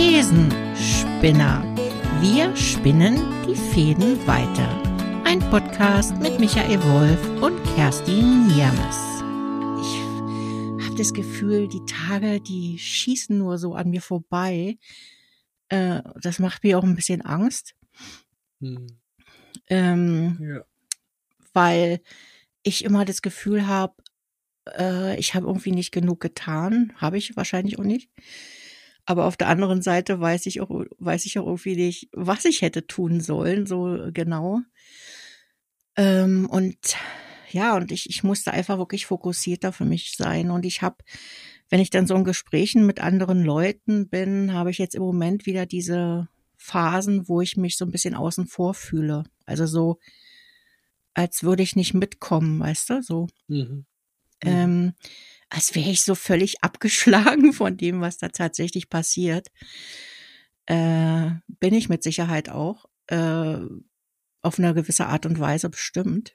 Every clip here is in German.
Thesenspinner. Wir spinnen die Fäden weiter. Ein Podcast mit Michael Wolf und Kerstin Niermes. Ich habe das Gefühl, die Tage, die schießen nur so an mir vorbei. Äh, das macht mir auch ein bisschen Angst. Hm. Ähm, ja. Weil ich immer das Gefühl habe, äh, ich habe irgendwie nicht genug getan. Habe ich wahrscheinlich auch nicht. Aber auf der anderen Seite weiß ich auch, weiß ich auch irgendwie nicht, was ich hätte tun sollen, so genau. Ähm, und ja, und ich, ich musste einfach wirklich fokussierter für mich sein. Und ich habe, wenn ich dann so in Gesprächen mit anderen Leuten bin, habe ich jetzt im Moment wieder diese Phasen, wo ich mich so ein bisschen außen vor fühle. Also so, als würde ich nicht mitkommen, weißt du, so. Mhm. Mhm. Ähm, als wäre ich so völlig abgeschlagen von dem, was da tatsächlich passiert. Äh, bin ich mit Sicherheit auch. Äh, auf eine gewisse Art und Weise bestimmt.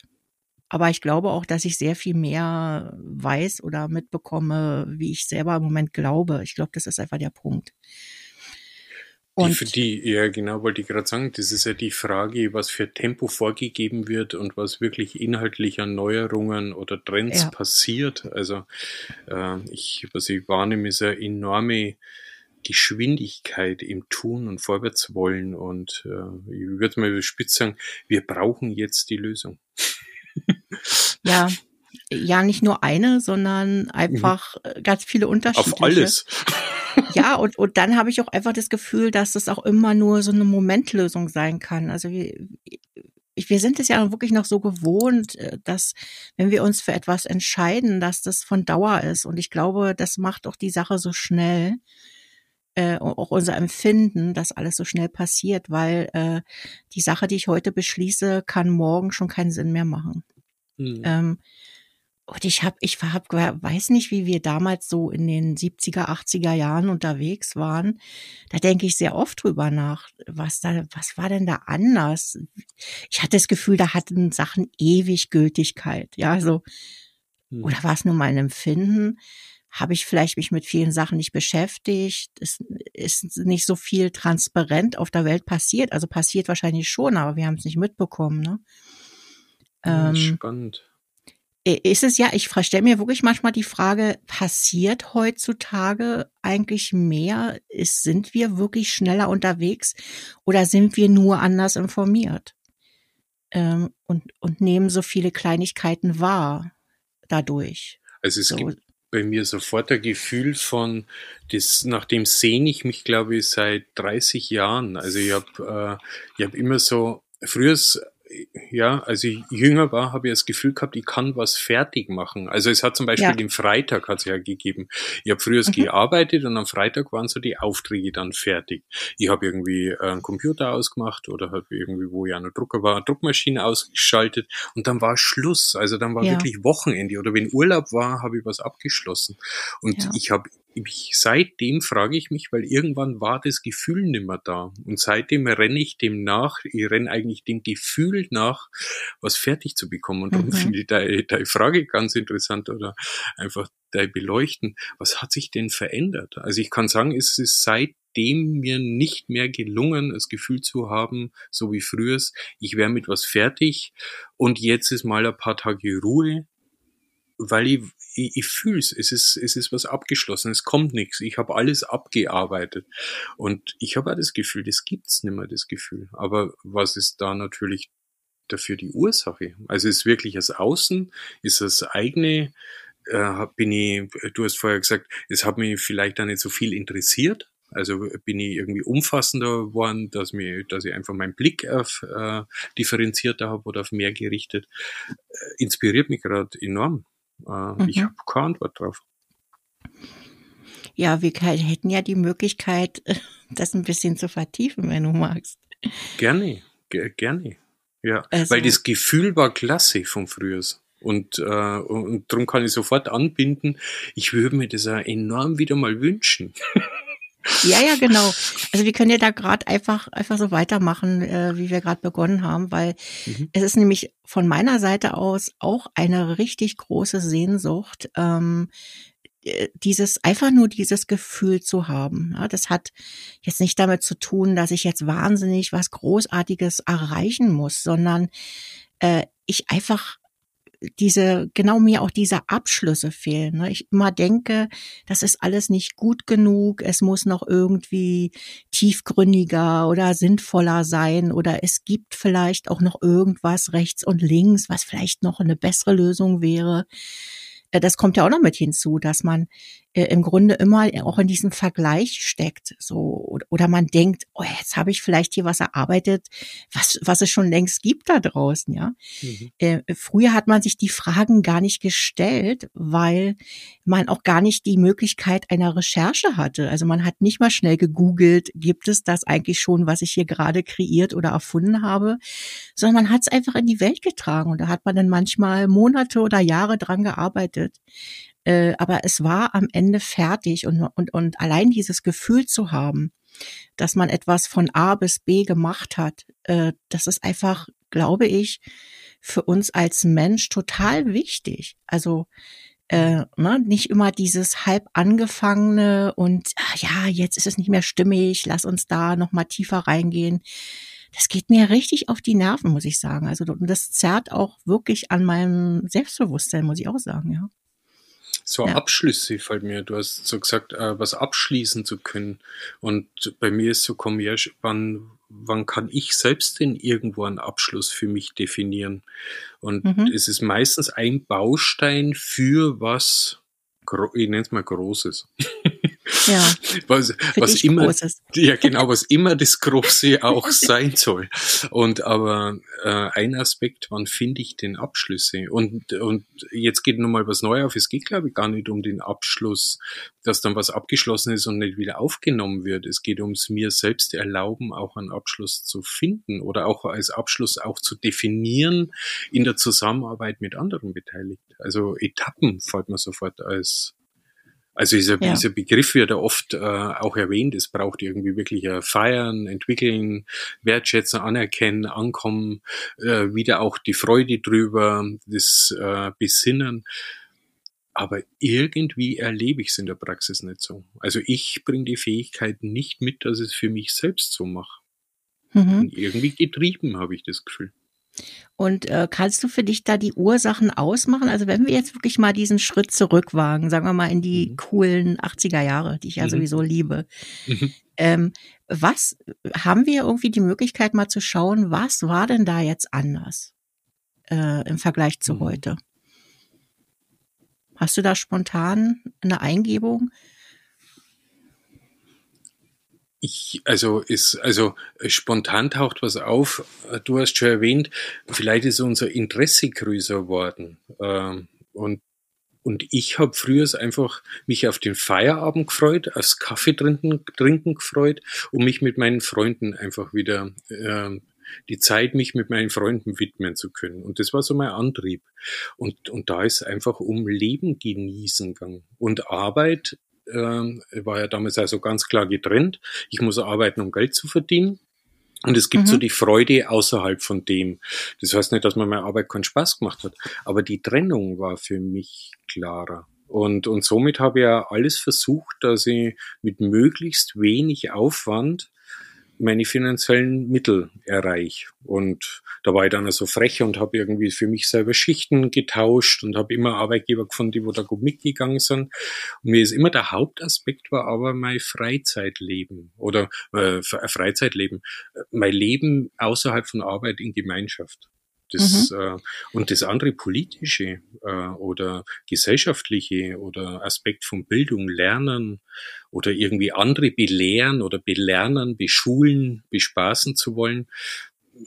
Aber ich glaube auch, dass ich sehr viel mehr weiß oder mitbekomme, wie ich selber im Moment glaube. Ich glaube, das ist einfach der Punkt. Und die, für die, ja genau, wollte ich gerade sagen, das ist ja die Frage, was für Tempo vorgegeben wird und was wirklich inhaltlich an Neuerungen oder Trends ja. passiert. Also äh, ich, was ich wahrnehme, ist eine enorme Geschwindigkeit im Tun und Vorwärtswollen. Und äh, ich würde mal spitz sagen, wir brauchen jetzt die Lösung. ja, ja, nicht nur eine, sondern einfach mhm. ganz viele unterschiedliche. Auf alles ja, und, und dann habe ich auch einfach das Gefühl, dass es auch immer nur so eine Momentlösung sein kann. Also wir, wir sind es ja wirklich noch so gewohnt, äh, dass wenn wir uns für etwas entscheiden, dass das von Dauer ist. Und ich glaube, das macht auch die Sache so schnell, äh, auch unser Empfinden, dass alles so schnell passiert, weil äh, die Sache, die ich heute beschließe, kann morgen schon keinen Sinn mehr machen. Mhm. Ähm, und ich habe, ich hab, weiß nicht, wie wir damals so in den 70er, 80er Jahren unterwegs waren. Da denke ich sehr oft drüber nach. Was da, was war denn da anders? Ich hatte das Gefühl, da hatten Sachen ewig Gültigkeit. Ja, so. Hm. Oder war es nur mein Empfinden? Habe ich vielleicht mich mit vielen Sachen nicht beschäftigt? Es ist nicht so viel transparent auf der Welt passiert. Also passiert wahrscheinlich schon, aber wir haben es nicht mitbekommen, ne? Ähm, Spannend ist es ja, ich stelle mir wirklich manchmal die Frage, passiert heutzutage eigentlich mehr? Ist, sind wir wirklich schneller unterwegs oder sind wir nur anders informiert? Ähm, und, und nehmen so viele Kleinigkeiten wahr dadurch. Also es so. gibt bei mir sofort ein Gefühl von, das, nach dem sehne ich mich, glaube ich, seit 30 Jahren. Also ich habe äh, ich hab immer so, früher ja, als ich jünger war, habe ich das Gefühl gehabt, ich kann was fertig machen. Also es hat zum Beispiel ja. den Freitag hat es ja gegeben. Ich habe früher mhm. gearbeitet und am Freitag waren so die Aufträge dann fertig. Ich habe irgendwie einen Computer ausgemacht oder habe irgendwie, wo ja noch Drucker war, eine Druckmaschine ausgeschaltet und dann war Schluss. Also dann war ja. wirklich Wochenende oder wenn Urlaub war, habe ich was abgeschlossen. Und ja. ich habe ich, seitdem frage ich mich, weil irgendwann war das Gefühl nimmer da. Und seitdem renne ich dem nach, ich renne eigentlich dem Gefühl nach, was fertig zu bekommen. Und darum mhm. finde ich deine, deine Frage ganz interessant oder einfach dein Beleuchten. Was hat sich denn verändert? Also ich kann sagen, es ist seitdem mir nicht mehr gelungen, das Gefühl zu haben, so wie früher, ich wäre mit was fertig und jetzt ist mal ein paar Tage Ruhe, weil ich, ich, ich fühle es, ist, es ist was abgeschlossen, es kommt nichts, ich habe alles abgearbeitet. Und ich habe auch das Gefühl, das gibt's nicht mehr, das Gefühl. Aber was ist da natürlich dafür die Ursache? Also ist wirklich das Außen, ist das eigene, äh, bin ich, du hast vorher gesagt, es hat mich vielleicht da nicht so viel interessiert, also bin ich irgendwie umfassender geworden, dass, mir, dass ich einfach meinen Blick auf äh, differenzierter habe oder auf mehr gerichtet. Äh, inspiriert mich gerade enorm. Äh, mhm. Ich habe keine Antwort drauf. Ja, wir hätten ja die Möglichkeit, das ein bisschen zu vertiefen, wenn du magst. Gerne, gerne. Ja, also, weil das Gefühl war klasse von früher. Und, äh, und darum kann ich sofort anbinden, ich würde mir das ja enorm wieder mal wünschen. Ja, ja, genau. Also wir können ja da gerade einfach einfach so weitermachen, äh, wie wir gerade begonnen haben, weil mhm. es ist nämlich von meiner Seite aus auch eine richtig große Sehnsucht, ähm, äh, dieses, einfach nur dieses Gefühl zu haben. Ja, das hat jetzt nicht damit zu tun, dass ich jetzt wahnsinnig was Großartiges erreichen muss, sondern äh, ich einfach diese, genau mir auch diese Abschlüsse fehlen. Ne? Ich immer denke, das ist alles nicht gut genug, es muss noch irgendwie tiefgründiger oder sinnvoller sein oder es gibt vielleicht auch noch irgendwas rechts und links, was vielleicht noch eine bessere Lösung wäre. Äh, das kommt ja auch noch mit hinzu, dass man im Grunde immer auch in diesem Vergleich steckt. So, oder man denkt, oh, jetzt habe ich vielleicht hier was erarbeitet, was, was es schon längst gibt da draußen, ja. Mhm. Äh, früher hat man sich die Fragen gar nicht gestellt, weil man auch gar nicht die Möglichkeit einer Recherche hatte. Also man hat nicht mal schnell gegoogelt, gibt es das eigentlich schon, was ich hier gerade kreiert oder erfunden habe, sondern man hat es einfach in die Welt getragen und da hat man dann manchmal Monate oder Jahre dran gearbeitet. Äh, aber es war am Ende fertig und, und, und allein dieses Gefühl zu haben, dass man etwas von A bis B gemacht hat, äh, das ist einfach, glaube ich, für uns als Mensch total wichtig. Also äh, ne, nicht immer dieses halb angefangene und ach ja, jetzt ist es nicht mehr stimmig, lass uns da noch mal tiefer reingehen. Das geht mir richtig auf die Nerven, muss ich sagen. Also das zerrt auch wirklich an meinem Selbstbewusstsein, muss ich auch sagen, ja. So ja. Abschlüsse fällt mir, du hast so gesagt, äh, was abschließen zu können. Und bei mir ist so, komm her, wann, wann kann ich selbst denn irgendwo einen Abschluss für mich definieren? Und mhm. es ist meistens ein Baustein für was, ich nenne es mal Großes. Ja. was, was immer, Großes. ja genau, was immer das Große auch sein soll. Und aber äh, ein Aspekt, wann finde ich den Abschlüsse? Und, und jetzt geht nochmal was Neues auf. Es geht, glaube ich, gar nicht um den Abschluss, dass dann was abgeschlossen ist und nicht wieder aufgenommen wird. Es geht ums mir selbst erlauben, auch einen Abschluss zu finden oder auch als Abschluss auch zu definieren in der Zusammenarbeit mit anderen Beteiligten. Also Etappen fällt mir sofort als also dieser, ja. dieser Begriff wird ja oft äh, auch erwähnt. Es braucht irgendwie wirklich ein Feiern, Entwickeln, Wertschätzen, Anerkennen, Ankommen, äh, wieder auch die Freude drüber, das äh, Besinnen. Aber irgendwie erlebe ich es in der Praxis nicht so. Also ich bringe die Fähigkeit nicht mit, dass ich es für mich selbst so mache. Mhm. Irgendwie getrieben habe ich das Gefühl. Und äh, kannst du für dich da die Ursachen ausmachen? Also wenn wir jetzt wirklich mal diesen Schritt zurückwagen, sagen wir mal in die mhm. coolen 80er Jahre, die ich ja mhm. sowieso liebe. Mhm. Ähm, was haben wir irgendwie die Möglichkeit mal zu schauen, was war denn da jetzt anders äh, im Vergleich zu mhm. heute? Hast du da spontan eine Eingebung? Ich, also ist, also spontan taucht was auf. Du hast schon erwähnt, vielleicht ist unser Interesse größer geworden. Ähm, und und ich habe früher einfach mich auf den Feierabend gefreut, aufs Kaffee trinken, trinken gefreut und mich mit meinen Freunden einfach wieder äh, die Zeit, mich mit meinen Freunden widmen zu können. Und das war so mein Antrieb. Und, und da ist einfach um Leben genießen gegangen. Und Arbeit ähm, war ja damals also ganz klar getrennt. Ich muss arbeiten, um Geld zu verdienen. Und es gibt mhm. so die Freude außerhalb von dem. Das heißt nicht, dass mir meine Arbeit keinen Spaß gemacht hat, aber die Trennung war für mich klarer. Und, und somit habe ich ja alles versucht, dass ich mit möglichst wenig Aufwand meine finanziellen Mittel erreiche. Und da war ich dann so frech und habe irgendwie für mich selber Schichten getauscht und habe immer Arbeitgeber gefunden, die wo da gut mitgegangen sind. Und mir ist immer der Hauptaspekt war aber mein Freizeitleben oder äh, Freizeitleben, mein Leben außerhalb von Arbeit in Gemeinschaft. Das, mhm. äh, und das andere politische äh, oder gesellschaftliche oder Aspekt von Bildung, Lernen oder irgendwie andere belehren oder belernen, beschulen, bespaßen zu wollen,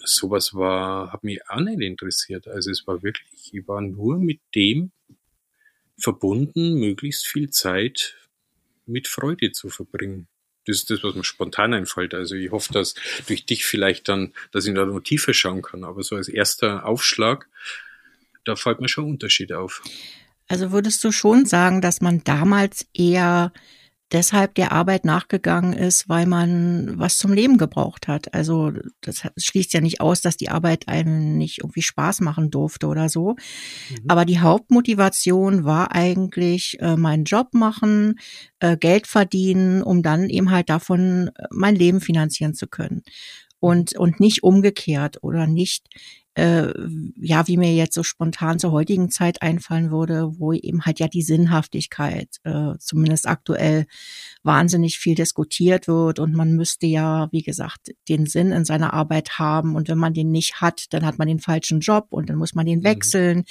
sowas war, hat mich auch nicht interessiert. Also es war wirklich, ich war nur mit dem verbunden, möglichst viel Zeit mit Freude zu verbringen. Das ist das, was mir spontan einfällt. Also ich hoffe, dass durch dich vielleicht dann, dass ich da noch tiefer schauen kann. Aber so als erster Aufschlag, da fällt mir schon Unterschied auf. Also würdest du schon sagen, dass man damals eher deshalb der Arbeit nachgegangen ist, weil man was zum Leben gebraucht hat. Also das schließt ja nicht aus, dass die Arbeit einem nicht irgendwie Spaß machen durfte oder so. Mhm. Aber die Hauptmotivation war eigentlich äh, meinen Job machen, äh, Geld verdienen, um dann eben halt davon äh, mein Leben finanzieren zu können. Und, und nicht umgekehrt oder nicht äh, ja, wie mir jetzt so spontan zur heutigen Zeit einfallen würde, wo eben halt ja die Sinnhaftigkeit äh, zumindest aktuell wahnsinnig viel diskutiert wird und man müsste ja, wie gesagt, den Sinn in seiner Arbeit haben und wenn man den nicht hat, dann hat man den falschen Job und dann muss man den mhm. wechseln mhm.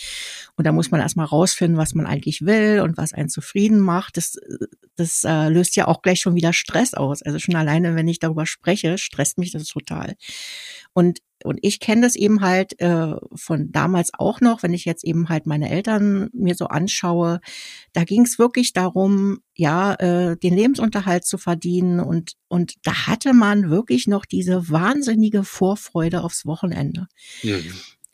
und dann muss man erstmal rausfinden, was man eigentlich will und was einen zufrieden macht. Das, das äh, löst ja auch gleich schon wieder Stress aus. Also schon alleine, wenn ich darüber spreche, stresst mich das total. Und und ich kenne das eben halt äh, von damals auch noch, wenn ich jetzt eben halt meine Eltern mir so anschaue. Da ging es wirklich darum, ja, äh, den Lebensunterhalt zu verdienen und und da hatte man wirklich noch diese wahnsinnige Vorfreude aufs Wochenende. Mhm.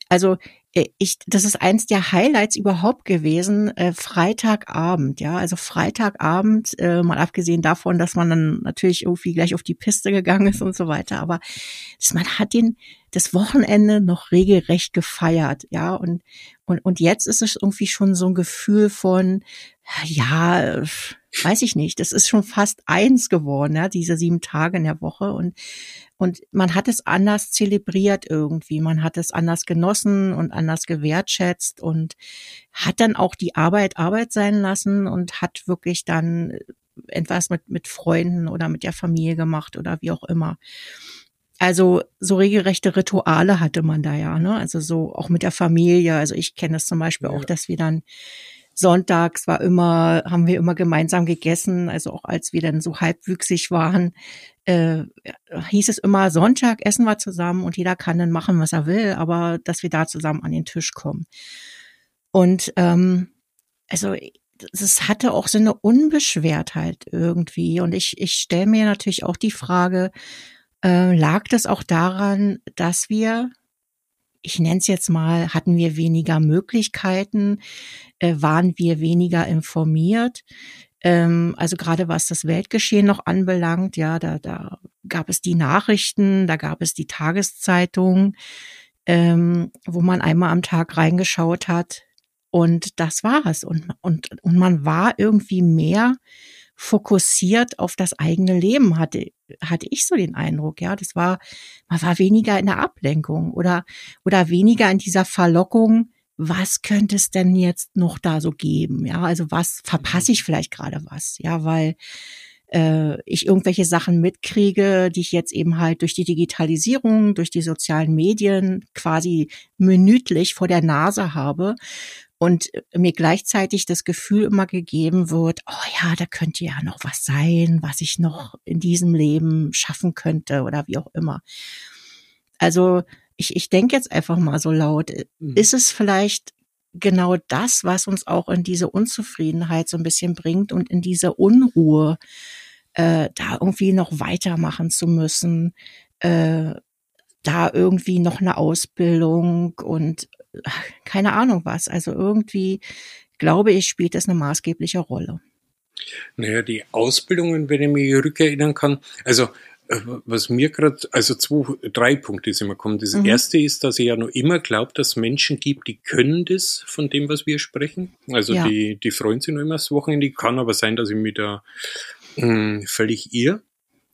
Also ich, das ist eins der Highlights überhaupt gewesen, äh, Freitagabend, ja, also Freitagabend, äh, mal abgesehen davon, dass man dann natürlich irgendwie gleich auf die Piste gegangen ist und so weiter, aber das, man hat den, das Wochenende noch regelrecht gefeiert, ja, und, und, und jetzt ist es irgendwie schon so ein Gefühl von, ja, weiß ich nicht, das ist schon fast eins geworden, ja, diese sieben Tage in der Woche und und man hat es anders zelebriert irgendwie. Man hat es anders genossen und anders gewertschätzt und hat dann auch die Arbeit Arbeit sein lassen und hat wirklich dann etwas mit, mit Freunden oder mit der Familie gemacht oder wie auch immer. Also so regelrechte Rituale hatte man da ja, ne? Also so auch mit der Familie. Also ich kenne das zum Beispiel ja. auch, dass wir dann sonntags war immer, haben wir immer gemeinsam gegessen, also auch als wir dann so halbwüchsig waren, äh, hieß es immer, Sonntag essen wir zusammen und jeder kann dann machen, was er will, aber dass wir da zusammen an den Tisch kommen. Und ähm, also es hatte auch so eine Unbeschwertheit irgendwie. Und ich, ich stelle mir natürlich auch die Frage, äh, lag das auch daran, dass wir ich nenne es jetzt mal, hatten wir weniger Möglichkeiten, äh, waren wir weniger informiert. Ähm, also gerade was das Weltgeschehen noch anbelangt, ja, da, da gab es die Nachrichten, da gab es die Tageszeitung, ähm, wo man einmal am Tag reingeschaut hat. Und das war es. Und, und, und man war irgendwie mehr fokussiert auf das eigene Leben, hatte, hatte ich so den Eindruck, ja. Das war, man war weniger in der Ablenkung oder, oder weniger in dieser Verlockung, was könnte es denn jetzt noch da so geben? Ja, also was verpasse ich vielleicht gerade was? Ja, weil äh, ich irgendwelche Sachen mitkriege, die ich jetzt eben halt durch die Digitalisierung, durch die sozialen Medien quasi minütlich vor der Nase habe und mir gleichzeitig das Gefühl immer gegeben wird, oh ja, da könnte ja noch was sein, was ich noch in diesem Leben schaffen könnte oder wie auch immer. Also ich, ich denke jetzt einfach mal so laut, mhm. ist es vielleicht genau das, was uns auch in diese Unzufriedenheit so ein bisschen bringt und in diese Unruhe, äh, da irgendwie noch weitermachen zu müssen, äh, da irgendwie noch eine Ausbildung und keine Ahnung was. Also irgendwie glaube ich, spielt das eine maßgebliche Rolle. Naja, die Ausbildungen, wenn ich mich rückerinnern kann, also äh, was mir gerade, also zwei, drei Punkte sind mir kommen. Das mhm. erste ist, dass ich ja noch immer glaube, dass es Menschen gibt, die können das von dem, was wir sprechen. Also ja. die, die freuen sich noch immer das Wochenende. Kann aber sein, dass ich mich da mh, hm, völlig irre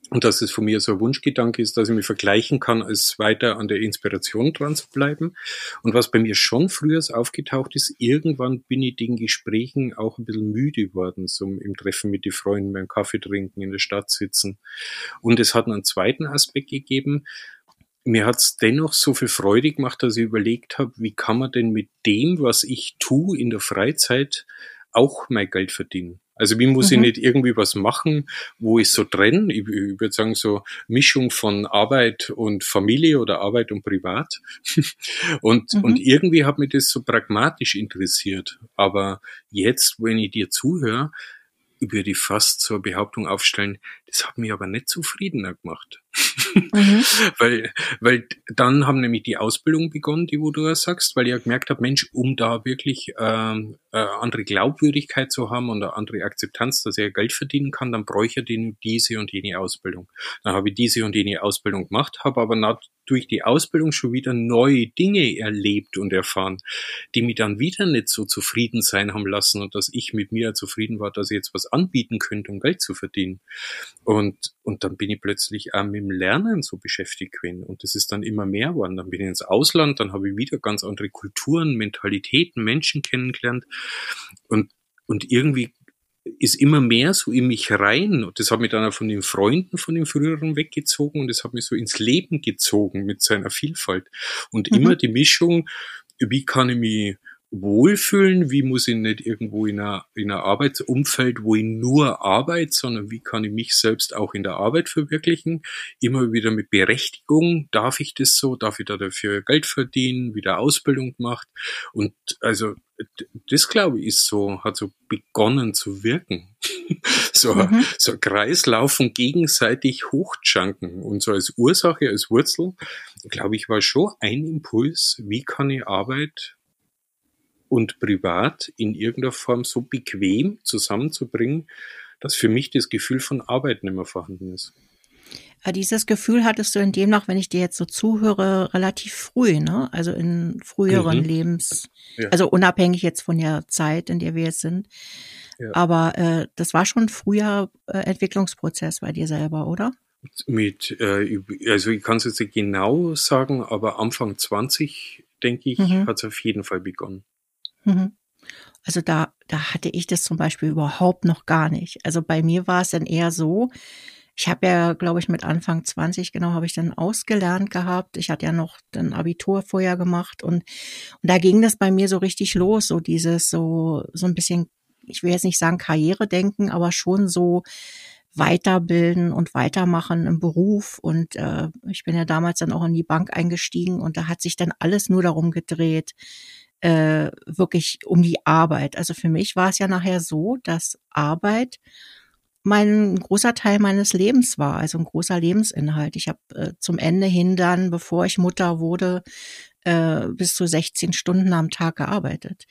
und dass es von mir so ein Wunschgedanke ist, dass ich mich vergleichen kann, als weiter an der Inspiration dran zu bleiben. Und was bei mir schon früher aufgetaucht ist, irgendwann bin ich den Gesprächen auch ein bisschen müde geworden, so im Treffen mit den Freunden, beim Kaffee trinken, in der Stadt sitzen. Und es hat einen zweiten Aspekt gegeben, mir hat's dennoch so viel Freude gemacht, dass ich überlegt habe, wie kann man denn mit dem, was ich tue in der Freizeit, auch mein Geld verdienen. Also wie muss mhm. ich nicht irgendwie was machen, wo ich so trenne? Ich, ich würde sagen, so Mischung von Arbeit und Familie oder Arbeit und Privat. und, mhm. und irgendwie hat mich das so pragmatisch interessiert. Aber jetzt, wenn ich dir zuhöre, würde ich fast zur Behauptung aufstellen, das hat mich aber nicht zufriedener gemacht. Mhm. weil, weil dann haben nämlich die Ausbildung begonnen, die wo du ja sagst, weil ich ja gemerkt habe, Mensch, um da wirklich ähm, äh, andere Glaubwürdigkeit zu haben und eine andere Akzeptanz, dass er Geld verdienen kann, dann bräuchte er diese und jene Ausbildung. Dann habe ich diese und jene Ausbildung gemacht, habe aber durch die Ausbildung schon wieder neue Dinge erlebt und erfahren, die mich dann wieder nicht so zufrieden sein haben lassen und dass ich mit mir zufrieden war, dass ich jetzt was anbieten könnte, um Geld zu verdienen. Und, und dann bin ich plötzlich auch mit dem Lernen so beschäftigt gewesen. Und das ist dann immer mehr geworden. Dann bin ich ins Ausland, dann habe ich wieder ganz andere Kulturen, Mentalitäten, Menschen kennengelernt. Und, und irgendwie ist immer mehr so in mich rein. Und das hat mich dann auch von den Freunden von den früheren weggezogen. Und das hat mich so ins Leben gezogen mit seiner Vielfalt. Und mhm. immer die Mischung, wie kann ich mich wohlfühlen, wie muss ich nicht irgendwo in einer, in einer Arbeitsumfeld, wo ich nur arbeite, sondern wie kann ich mich selbst auch in der Arbeit verwirklichen, immer wieder mit Berechtigung, darf ich das so, darf ich da dafür Geld verdienen, wieder Ausbildung gemacht? Und also das glaube ich ist so, hat so begonnen zu wirken. so, mhm. so Kreislauf von gegenseitig hochjanken und so als Ursache, als Wurzel, glaube ich, war schon ein Impuls, wie kann ich Arbeit und privat in irgendeiner Form so bequem zusammenzubringen, dass für mich das Gefühl von Arbeit nicht mehr vorhanden ist. Dieses Gefühl hattest du in dem noch, wenn ich dir jetzt so zuhöre, relativ früh, ne? Also in früheren mhm. Lebens, ja. also unabhängig jetzt von der Zeit, in der wir jetzt sind. Ja. Aber äh, das war schon früher äh, Entwicklungsprozess bei dir selber, oder? Mit, äh, also ich kann es jetzt nicht genau sagen, aber Anfang 20, denke ich, mhm. hat es auf jeden Fall begonnen. Mhm. Also da, da hatte ich das zum Beispiel überhaupt noch gar nicht. Also bei mir war es dann eher so, ich habe ja, glaube ich, mit Anfang 20 genau habe ich dann ausgelernt gehabt. Ich hatte ja noch ein Abitur vorher gemacht und, und da ging das bei mir so richtig los, so dieses so so ein bisschen, ich will jetzt nicht sagen Karriere denken, aber schon so weiterbilden und weitermachen im Beruf. Und äh, ich bin ja damals dann auch in die Bank eingestiegen und da hat sich dann alles nur darum gedreht, äh, wirklich um die Arbeit. Also für mich war es ja nachher so, dass Arbeit mein großer Teil meines Lebens war, also ein großer Lebensinhalt. Ich habe äh, zum Ende hin dann, bevor ich Mutter wurde, äh, bis zu 16 Stunden am Tag gearbeitet.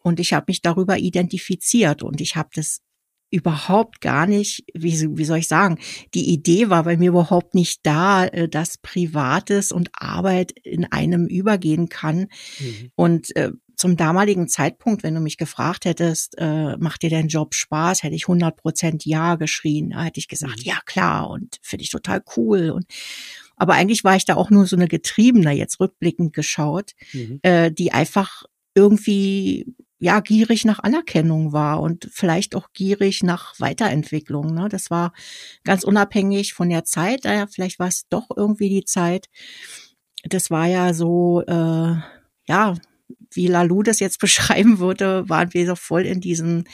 Und ich habe mich darüber identifiziert und ich habe das überhaupt gar nicht, wie, wie soll ich sagen, die Idee war bei mir überhaupt nicht da, äh, dass Privates und Arbeit in einem übergehen kann. Mhm. Und äh, zum damaligen Zeitpunkt, wenn du mich gefragt hättest, äh, macht dir dein Job Spaß, hätte ich 100 Prozent Ja geschrien. Da hätte ich gesagt, mhm. ja klar und finde ich total cool. Und aber eigentlich war ich da auch nur so eine Getriebene, jetzt rückblickend geschaut, mhm. äh, die einfach irgendwie ja gierig nach Anerkennung war und vielleicht auch gierig nach Weiterentwicklung. Ne? Das war ganz unabhängig von der Zeit. Naja, vielleicht war es doch irgendwie die Zeit. Das war ja so, äh, ja, wie Lalou das jetzt beschreiben würde, waren wir so voll in diesem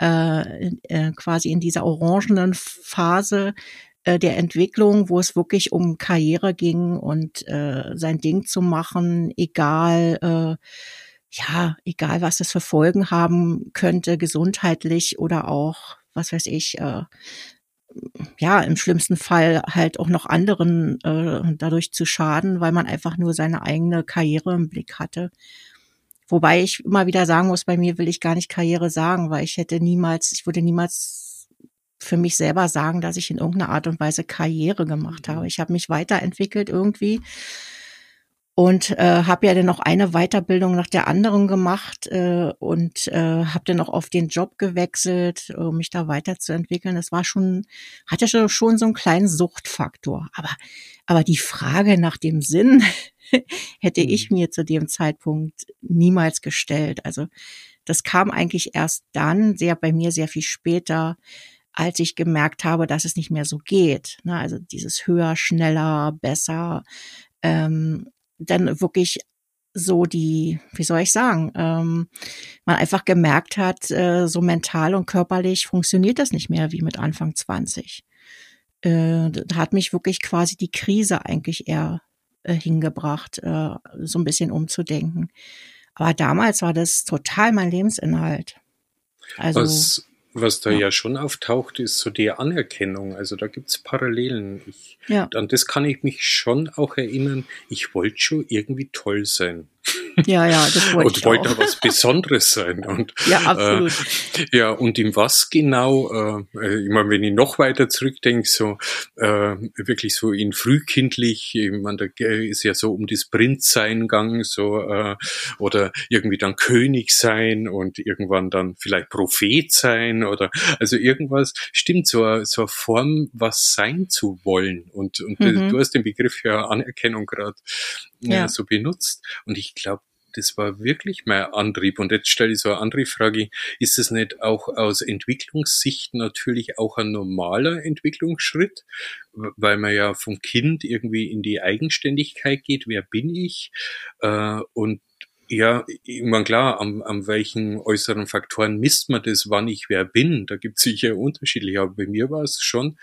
äh, äh, quasi in dieser orangenen Phase äh, der Entwicklung, wo es wirklich um Karriere ging und äh, sein Ding zu machen, egal äh, ja, egal was das für Folgen haben könnte, gesundheitlich oder auch, was weiß ich, äh, ja, im schlimmsten Fall halt auch noch anderen äh, dadurch zu schaden, weil man einfach nur seine eigene Karriere im Blick hatte. Wobei ich immer wieder sagen muss, bei mir will ich gar nicht Karriere sagen, weil ich hätte niemals, ich würde niemals für mich selber sagen, dass ich in irgendeiner Art und Weise Karriere gemacht habe. Mhm. Ich habe mich weiterentwickelt irgendwie und äh, habe ja dann noch eine Weiterbildung nach der anderen gemacht äh, und äh, habe dann auch auf den Job gewechselt, um mich da weiterzuentwickeln. Das war schon, hatte schon so einen kleinen Suchtfaktor. Aber, aber die Frage nach dem Sinn hätte ich mhm. mir zu dem Zeitpunkt niemals gestellt. Also das kam eigentlich erst dann, sehr bei mir sehr viel später, als ich gemerkt habe, dass es nicht mehr so geht. Ne? Also dieses höher, schneller, besser. Ähm, dann wirklich so die, wie soll ich sagen, ähm, man einfach gemerkt hat, äh, so mental und körperlich funktioniert das nicht mehr wie mit Anfang 20. Äh, da hat mich wirklich quasi die Krise eigentlich eher äh, hingebracht, äh, so ein bisschen umzudenken. Aber damals war das total mein Lebensinhalt. Also, Was was da ja. ja. schon auftaucht, ist so die Anerkennung. Also da gibt's Parallelen. Ich, ja. An das kann ich mich schon auch erinnern. Ich wollte schon irgendwie toll sein. Ja, ja, das wollte und ich wollte auch. was Besonderes sein. Und, ja, absolut. Äh, ja, und in was genau? Äh, ich meine, wenn ich noch weiter zurückdenke, so äh, wirklich so in frühkindlich, ich meine, da ist ja so um das Prinzsein gegangen, so äh, oder irgendwie dann König sein und irgendwann dann vielleicht Prophet sein oder also irgendwas stimmt so so eine Form, was sein zu wollen und und mhm. du hast den Begriff ja Anerkennung gerade ja. so benutzt. Und ich glaube, das war wirklich mein Antrieb. Und jetzt stelle ich so eine andere Frage. Ist es nicht auch aus Entwicklungssicht natürlich auch ein normaler Entwicklungsschritt? Weil man ja vom Kind irgendwie in die Eigenständigkeit geht. Wer bin ich? Äh, und ja, ich meine, klar, an, an welchen äußeren Faktoren misst man das, wann ich wer bin? Da gibt es sicher unterschiedliche, aber bei mir war es schon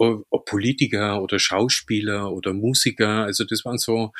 ob Politiker oder Schauspieler oder Musiker. Also das waren so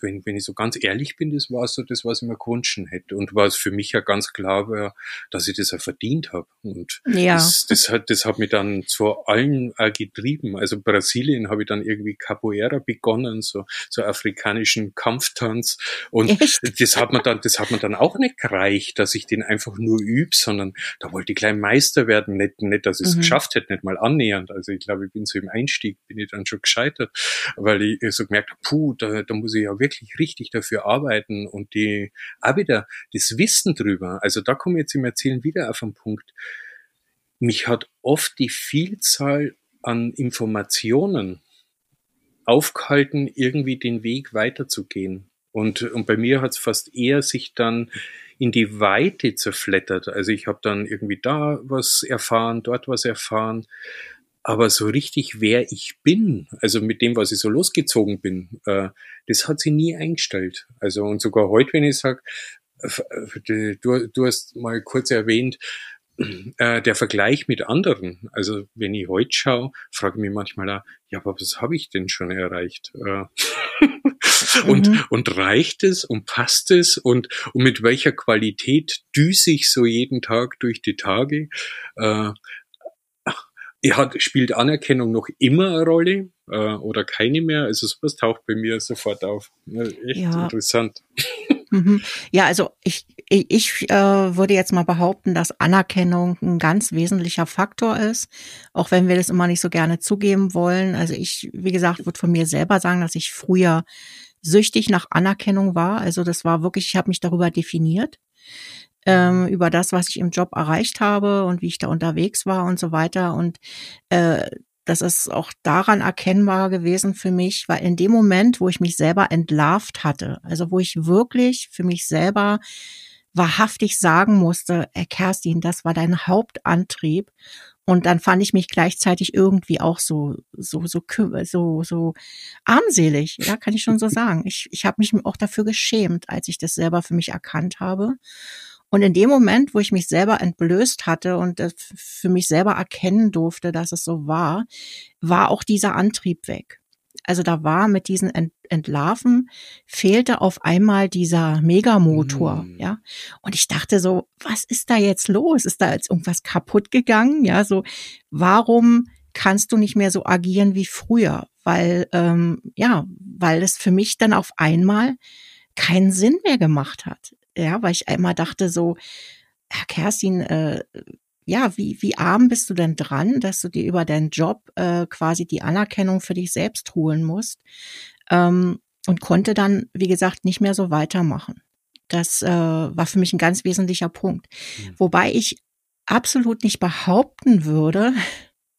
wenn, wenn ich so ganz ehrlich bin, das war so das, was ich mir gewünscht hätte. Und was für mich ja ganz klar war, dass ich das ja verdient habe. Und ja. das, das, hat, das hat mich dann zu allen getrieben. Also Brasilien habe ich dann irgendwie Capoeira begonnen, so, so afrikanischen Kampftanz. Und Echt? das hat man dann, das hat man dann auch nicht gereicht, dass ich den einfach nur übe, sondern da wollte ich gleich Meister werden. Nicht, nicht dass ich es mhm. geschafft hätte, nicht mal annähernd. Also ich glaube, ich bin so im Einstieg, bin ich dann schon gescheitert, weil ich so gemerkt habe, puh, da, da muss ich ja wirklich richtig dafür arbeiten und die auch wieder das Wissen drüber. Also da komme ich jetzt im Erzählen wieder auf einen Punkt. Mich hat oft die Vielzahl an Informationen aufgehalten, irgendwie den Weg weiterzugehen. Und, und bei mir hat es fast eher sich dann in die Weite zerflettert. Also ich habe dann irgendwie da was erfahren, dort was erfahren. Aber so richtig, wer ich bin, also mit dem, was ich so losgezogen bin, äh, das hat sie nie eingestellt. Also und sogar heute, wenn ich sage, äh, du, du hast mal kurz erwähnt, äh, der Vergleich mit anderen. Also wenn ich heute schaue, frage ich mich manchmal, ja, aber was habe ich denn schon erreicht? Äh, und, mhm. und reicht es und passt es und, und mit welcher Qualität düse ich so jeden Tag durch die Tage? Äh, hat, spielt Anerkennung noch immer eine Rolle äh, oder keine mehr? Also sowas taucht bei mir sofort auf. Echt ja. interessant. Mhm. Ja, also ich, ich, ich äh, würde jetzt mal behaupten, dass Anerkennung ein ganz wesentlicher Faktor ist, auch wenn wir das immer nicht so gerne zugeben wollen. Also ich, wie gesagt, würde von mir selber sagen, dass ich früher süchtig nach Anerkennung war. Also das war wirklich, ich habe mich darüber definiert ähm, über das, was ich im Job erreicht habe und wie ich da unterwegs war und so weiter. Und äh, das ist auch daran erkennbar gewesen für mich, weil in dem Moment, wo ich mich selber entlarvt hatte, also wo ich wirklich für mich selber wahrhaftig sagen musste, Herr Kerstin, das war dein Hauptantrieb. Und dann fand ich mich gleichzeitig irgendwie auch so, so, so, so, so armselig. Ja, kann ich schon so sagen. Ich, ich habe mich auch dafür geschämt, als ich das selber für mich erkannt habe. Und in dem Moment, wo ich mich selber entblößt hatte und für mich selber erkennen durfte, dass es so war, war auch dieser Antrieb weg. Also da war mit diesen Entlarven fehlte auf einmal dieser Megamotor, mm. ja. Und ich dachte so, was ist da jetzt los? Ist da jetzt irgendwas kaputt gegangen? Ja, so, warum kannst du nicht mehr so agieren wie früher? Weil, ähm, ja, weil es für mich dann auf einmal keinen Sinn mehr gemacht hat. Ja, weil ich einmal dachte so, Herr Kerstin, äh, ja, wie, wie arm bist du denn dran, dass du dir über deinen Job äh, quasi die Anerkennung für dich selbst holen musst? Ähm, und konnte dann, wie gesagt, nicht mehr so weitermachen. Das äh, war für mich ein ganz wesentlicher Punkt. Mhm. Wobei ich absolut nicht behaupten würde,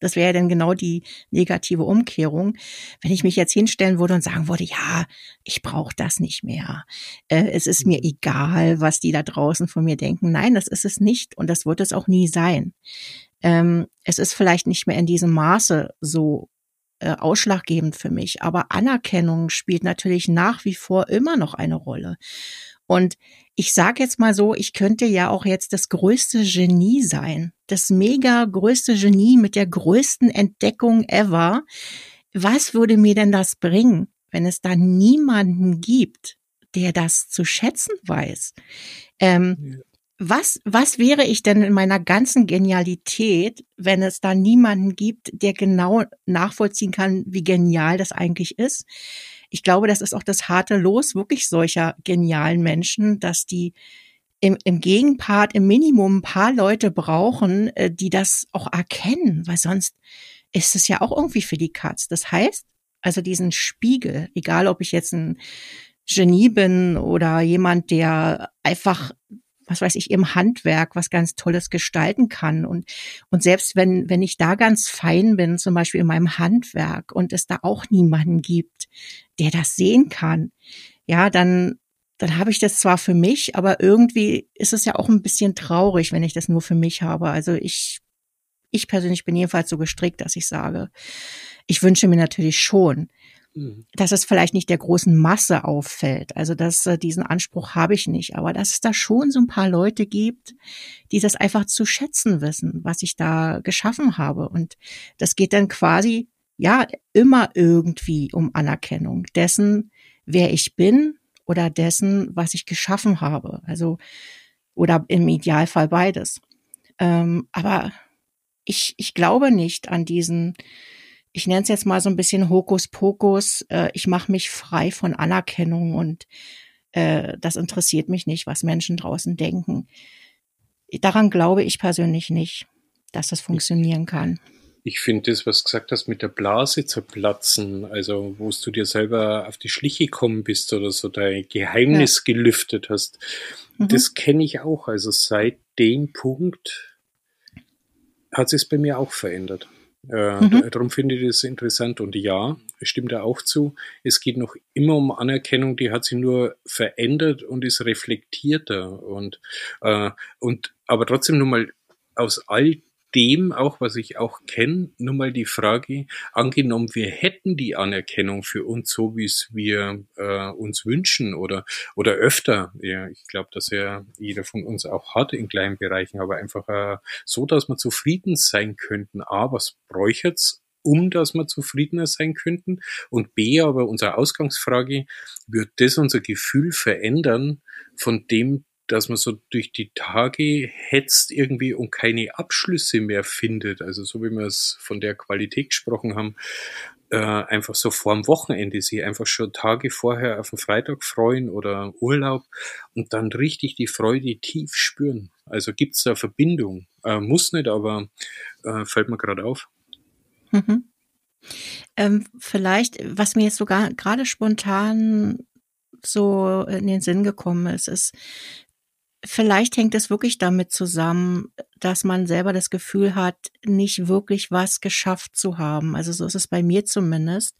das wäre ja dann genau die negative Umkehrung. Wenn ich mich jetzt hinstellen würde und sagen würde, ja, ich brauche das nicht mehr. Äh, es ist mir mhm. egal, was die da draußen von mir denken. Nein, das ist es nicht und das wird es auch nie sein. Ähm, es ist vielleicht nicht mehr in diesem Maße so äh, ausschlaggebend für mich, aber Anerkennung spielt natürlich nach wie vor immer noch eine Rolle. Und ich sage jetzt mal so, ich könnte ja auch jetzt das größte Genie sein, das mega größte Genie mit der größten Entdeckung ever. Was würde mir denn das bringen, wenn es da niemanden gibt, der das zu schätzen weiß? Ähm, ja. Was, was wäre ich denn in meiner ganzen Genialität, wenn es da niemanden gibt, der genau nachvollziehen kann, wie genial das eigentlich ist? Ich glaube, das ist auch das harte Los wirklich solcher genialen Menschen, dass die im, im Gegenpart, im Minimum ein paar Leute brauchen, äh, die das auch erkennen, weil sonst ist es ja auch irgendwie für die Katz. Das heißt, also diesen Spiegel, egal ob ich jetzt ein Genie bin oder jemand, der einfach was weiß ich, im Handwerk was ganz Tolles gestalten kann. Und, und selbst wenn, wenn ich da ganz fein bin, zum Beispiel in meinem Handwerk und es da auch niemanden gibt, der das sehen kann, ja, dann, dann habe ich das zwar für mich, aber irgendwie ist es ja auch ein bisschen traurig, wenn ich das nur für mich habe. Also ich, ich persönlich bin jedenfalls so gestrickt, dass ich sage, ich wünsche mir natürlich schon, Mhm. dass es vielleicht nicht der großen Masse auffällt. Also dass äh, diesen Anspruch habe ich nicht, aber dass es da schon so ein paar Leute gibt, die das einfach zu schätzen wissen, was ich da geschaffen habe. Und das geht dann quasi ja immer irgendwie um Anerkennung dessen, wer ich bin oder dessen, was ich geschaffen habe. Also oder im Idealfall beides. Ähm, aber ich, ich glaube nicht an diesen ich nenne es jetzt mal so ein bisschen Hokuspokus, äh, ich mache mich frei von Anerkennung und äh, das interessiert mich nicht, was Menschen draußen denken. Daran glaube ich persönlich nicht, dass das funktionieren kann. Ich finde das, was du gesagt hast, mit der Blase zerplatzen, also wo du dir selber auf die Schliche gekommen bist oder so dein Geheimnis ja. gelüftet hast, mhm. das kenne ich auch. Also seit dem Punkt hat es bei mir auch verändert. Äh, mhm. Darum finde ich das interessant. Und ja, stimmt da auch zu. Es geht noch immer um Anerkennung, die hat sich nur verändert und ist reflektierter. Und, äh, und aber trotzdem nur mal aus all dem auch, was ich auch kenne, nur mal die Frage, angenommen, wir hätten die Anerkennung für uns so, wie es wir äh, uns wünschen oder, oder öfter. Ja, ich glaube, dass ja jeder von uns auch hat in kleinen Bereichen, aber einfach äh, so, dass wir zufrieden sein könnten. A, was bräucht's um dass wir zufriedener sein könnten. Und B, aber unsere Ausgangsfrage, wird das unser Gefühl verändern von dem, dass man so durch die Tage hetzt irgendwie und keine Abschlüsse mehr findet. Also so wie wir es von der Qualität gesprochen haben, äh, einfach so vorm Wochenende sich einfach schon Tage vorher auf den Freitag freuen oder Urlaub und dann richtig die Freude tief spüren. Also gibt es da Verbindung? Äh, muss nicht, aber äh, fällt mir gerade auf. Mhm. Ähm, vielleicht, was mir jetzt sogar gerade spontan so in den Sinn gekommen ist, ist, Vielleicht hängt es wirklich damit zusammen, dass man selber das Gefühl hat, nicht wirklich was geschafft zu haben. Also so ist es bei mir zumindest.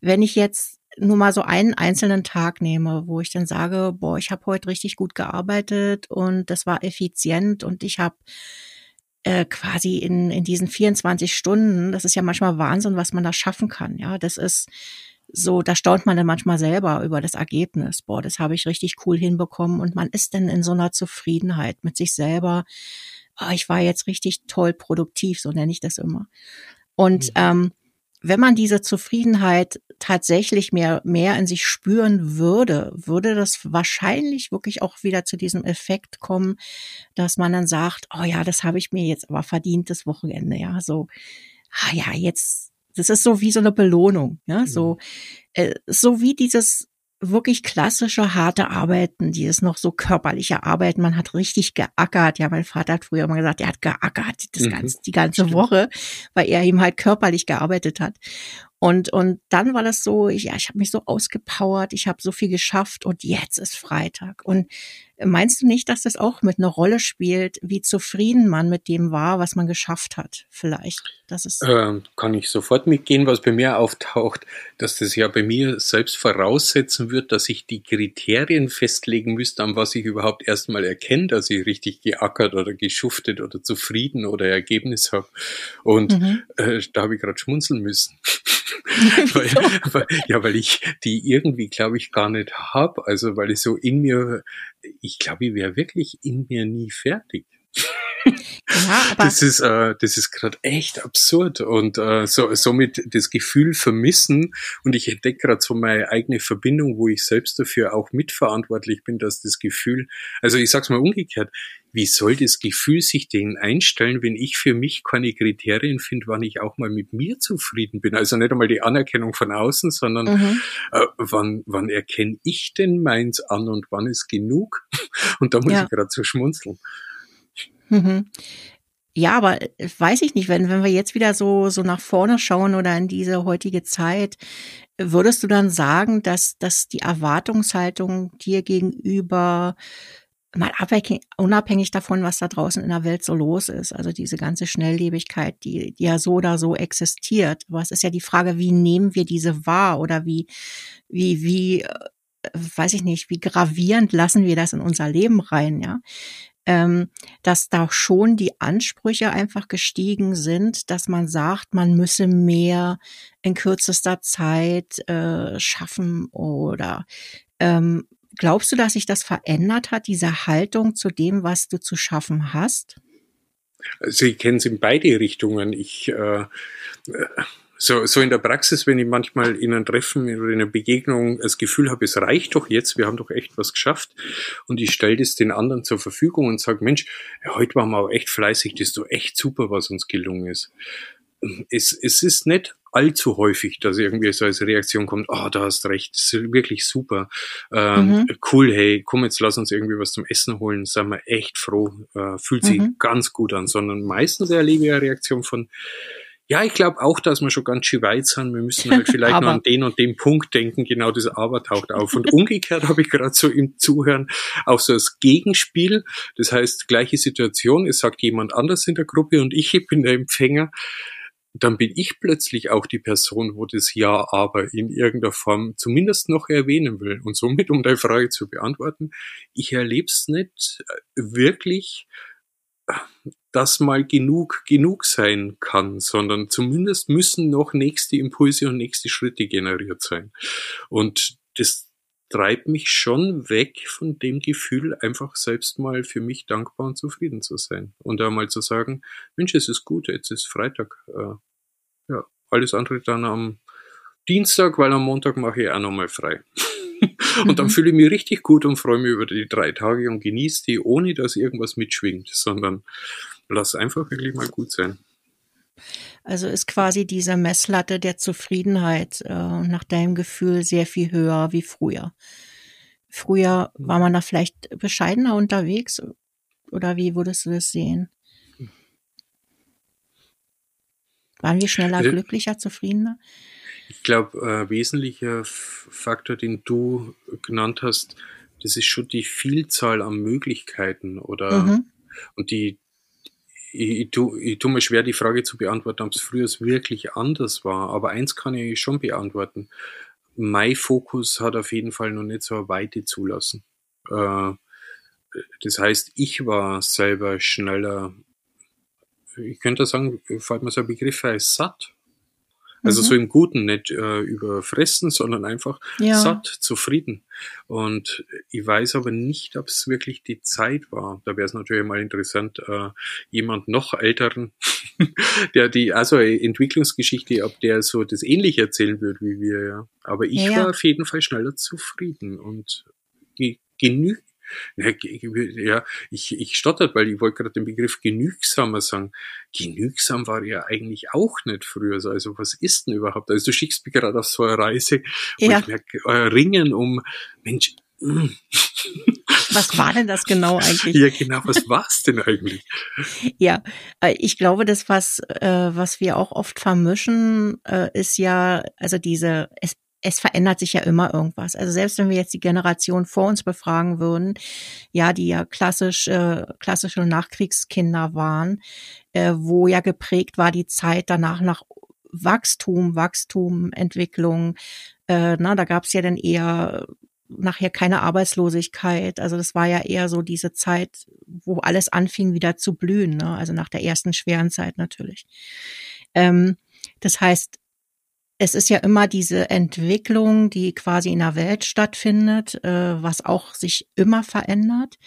Wenn ich jetzt nur mal so einen einzelnen Tag nehme, wo ich dann sage, boah, ich habe heute richtig gut gearbeitet und das war effizient und ich habe äh, quasi in, in diesen 24 Stunden, das ist ja manchmal Wahnsinn, was man da schaffen kann. Ja, das ist so, da staunt man dann manchmal selber über das Ergebnis. Boah, das habe ich richtig cool hinbekommen und man ist dann in so einer Zufriedenheit mit sich selber. Oh, ich war jetzt richtig toll produktiv, so nenne ich das immer. Und mhm. ähm, wenn man diese Zufriedenheit tatsächlich mehr, mehr in sich spüren würde, würde das wahrscheinlich wirklich auch wieder zu diesem Effekt kommen, dass man dann sagt, oh ja, das habe ich mir jetzt aber verdient, das Wochenende, ja, so, ah ja, jetzt, das ist so wie so eine Belohnung, ja, so, mhm. äh, so wie dieses wirklich klassische harte Arbeiten, dieses noch so körperliche Arbeiten. Man hat richtig geackert. Ja, mein Vater hat früher immer gesagt, er hat geackert das mhm. ganze, die ganze Stimmt. Woche, weil er eben halt körperlich gearbeitet hat. Und, und dann war das so, ich, ja, ich habe mich so ausgepowert, ich habe so viel geschafft und jetzt ist Freitag. Und meinst du nicht, dass das auch mit einer Rolle spielt, wie zufrieden man mit dem war, was man geschafft hat? Vielleicht. Das ist ähm, kann ich sofort mitgehen, was bei mir auftaucht, dass das ja bei mir selbst voraussetzen wird, dass ich die Kriterien festlegen müsste, an was ich überhaupt erstmal erkenne, dass ich richtig geackert oder geschuftet oder zufrieden oder Ergebnis habe. Und mhm. äh, da habe ich gerade schmunzeln müssen. weil, weil, ja, weil ich die irgendwie, glaube ich, gar nicht habe. Also weil ich so in mir, ich glaube, ich wäre wirklich in mir nie fertig. Ja, das ist, äh, das ist gerade echt absurd und äh, so, somit das Gefühl vermissen und ich entdecke gerade so meine eigene Verbindung, wo ich selbst dafür auch mitverantwortlich bin, dass das Gefühl, also ich sag's mal umgekehrt, wie soll das Gefühl sich denn einstellen, wenn ich für mich keine Kriterien finde, wann ich auch mal mit mir zufrieden bin? Also nicht einmal die Anerkennung von außen, sondern mhm. äh, wann, wann erkenne ich denn meins an und wann ist genug? Und da muss ja. ich gerade so schmunzeln. Mhm. Ja, aber äh, weiß ich nicht, wenn, wenn wir jetzt wieder so, so nach vorne schauen oder in diese heutige Zeit, würdest du dann sagen, dass, dass die Erwartungshaltung dir gegenüber mal abhängig, unabhängig davon, was da draußen in der Welt so los ist, also diese ganze Schnelllebigkeit, die, die ja so oder so existiert. Aber es ist ja die Frage, wie nehmen wir diese wahr oder wie, wie, wie, äh, weiß ich nicht, wie gravierend lassen wir das in unser Leben rein, ja? Ähm, dass da schon die Ansprüche einfach gestiegen sind, dass man sagt, man müsse mehr in kürzester Zeit äh, schaffen oder ähm, glaubst du, dass sich das verändert hat, diese Haltung zu dem, was du zu schaffen hast? Also ich kenne es in beide Richtungen. Ich äh, so, so in der Praxis, wenn ich manchmal in einem Treffen oder in einer Begegnung das Gefühl habe, es reicht doch jetzt, wir haben doch echt was geschafft und ich stelle das den anderen zur Verfügung und sage, Mensch, ja, heute waren wir auch echt fleißig, das ist doch echt super, was uns gelungen ist. Es, es ist nicht allzu häufig, dass irgendwie so als Reaktion kommt, ah, oh, da hast recht, das ist wirklich super, ähm, mhm. cool, hey, komm, jetzt lass uns irgendwie was zum Essen holen, sind wir echt froh, äh, fühlt sich mhm. ganz gut an, sondern meistens erlebe ich eine Reaktion von, ja, ich glaube auch, dass wir schon ganz schön weit sind. Wir müssen halt vielleicht noch an den und den Punkt denken. Genau das Aber taucht auf. Und umgekehrt habe ich gerade so im Zuhören auch so das Gegenspiel. Das heißt, gleiche Situation, es sagt jemand anders in der Gruppe und ich bin der Empfänger. Dann bin ich plötzlich auch die Person, wo das Ja, aber in irgendeiner Form zumindest noch erwähnen will. Und somit, um deine Frage zu beantworten, ich erlebe es nicht wirklich dass mal genug genug sein kann, sondern zumindest müssen noch nächste Impulse und nächste Schritte generiert sein. Und das treibt mich schon weg von dem Gefühl, einfach selbst mal für mich dankbar und zufrieden zu sein. Und einmal zu sagen, Mensch, es ist gut, jetzt ist Freitag. Äh, ja, alles andere dann am Dienstag, weil am Montag mache ich auch nochmal frei. und dann mhm. fühle ich mich richtig gut und freue mich über die drei Tage und genieße die, ohne dass irgendwas mitschwingt, sondern lass einfach wirklich mal gut sein. Also ist quasi diese Messlatte der Zufriedenheit äh, nach deinem Gefühl sehr viel höher wie früher. Früher war man da vielleicht bescheidener unterwegs oder wie würdest du das sehen? Waren wir schneller, also glücklicher, zufriedener? Ich glaube, äh, wesentlicher Faktor, den du genannt hast, das ist schon die Vielzahl an Möglichkeiten oder mhm. und die ich, ich, tu, ich tue mir schwer, die Frage zu beantworten, ob es früher wirklich anders war. Aber eins kann ich schon beantworten. Mein Fokus hat auf jeden Fall noch nicht so eine Weite zulassen. Äh, das heißt, ich war selber schneller. Ich könnte sagen, fällt mir so ein Begriff als satt. Also mhm. so im Guten, nicht äh, überfressen, sondern einfach ja. satt, zufrieden. Und ich weiß aber nicht, ob es wirklich die Zeit war. Da wäre es natürlich mal interessant, äh, jemand noch älteren, der die, also Entwicklungsgeschichte, ob der so das ähnlich erzählen würde wie wir, ja. Aber ich ja, war auf jeden Fall schneller zufrieden und genügt ja, ich, ich stottert, weil ich wollte gerade den Begriff genügsamer sagen. Genügsam war ja eigentlich auch nicht früher so. Also was ist denn überhaupt? Also du schickst mich gerade auf so eine Reise, ja. ich merke, euer Ringen um, Mensch, mm. Was war denn das genau eigentlich? Ja, genau, was war es denn eigentlich? ja, äh, ich glaube, das, was, äh, was wir auch oft vermischen, äh, ist ja, also diese, es es verändert sich ja immer irgendwas. Also selbst wenn wir jetzt die Generation vor uns befragen würden, ja, die ja klassisch, äh, klassische Nachkriegskinder waren, äh, wo ja geprägt war die Zeit danach nach Wachstum, Wachstum, Entwicklung. Äh, na, da gab es ja dann eher nachher keine Arbeitslosigkeit. Also das war ja eher so diese Zeit, wo alles anfing wieder zu blühen. Ne? Also nach der ersten schweren Zeit natürlich. Ähm, das heißt, es ist ja immer diese Entwicklung, die quasi in der Welt stattfindet, äh, was auch sich immer verändert.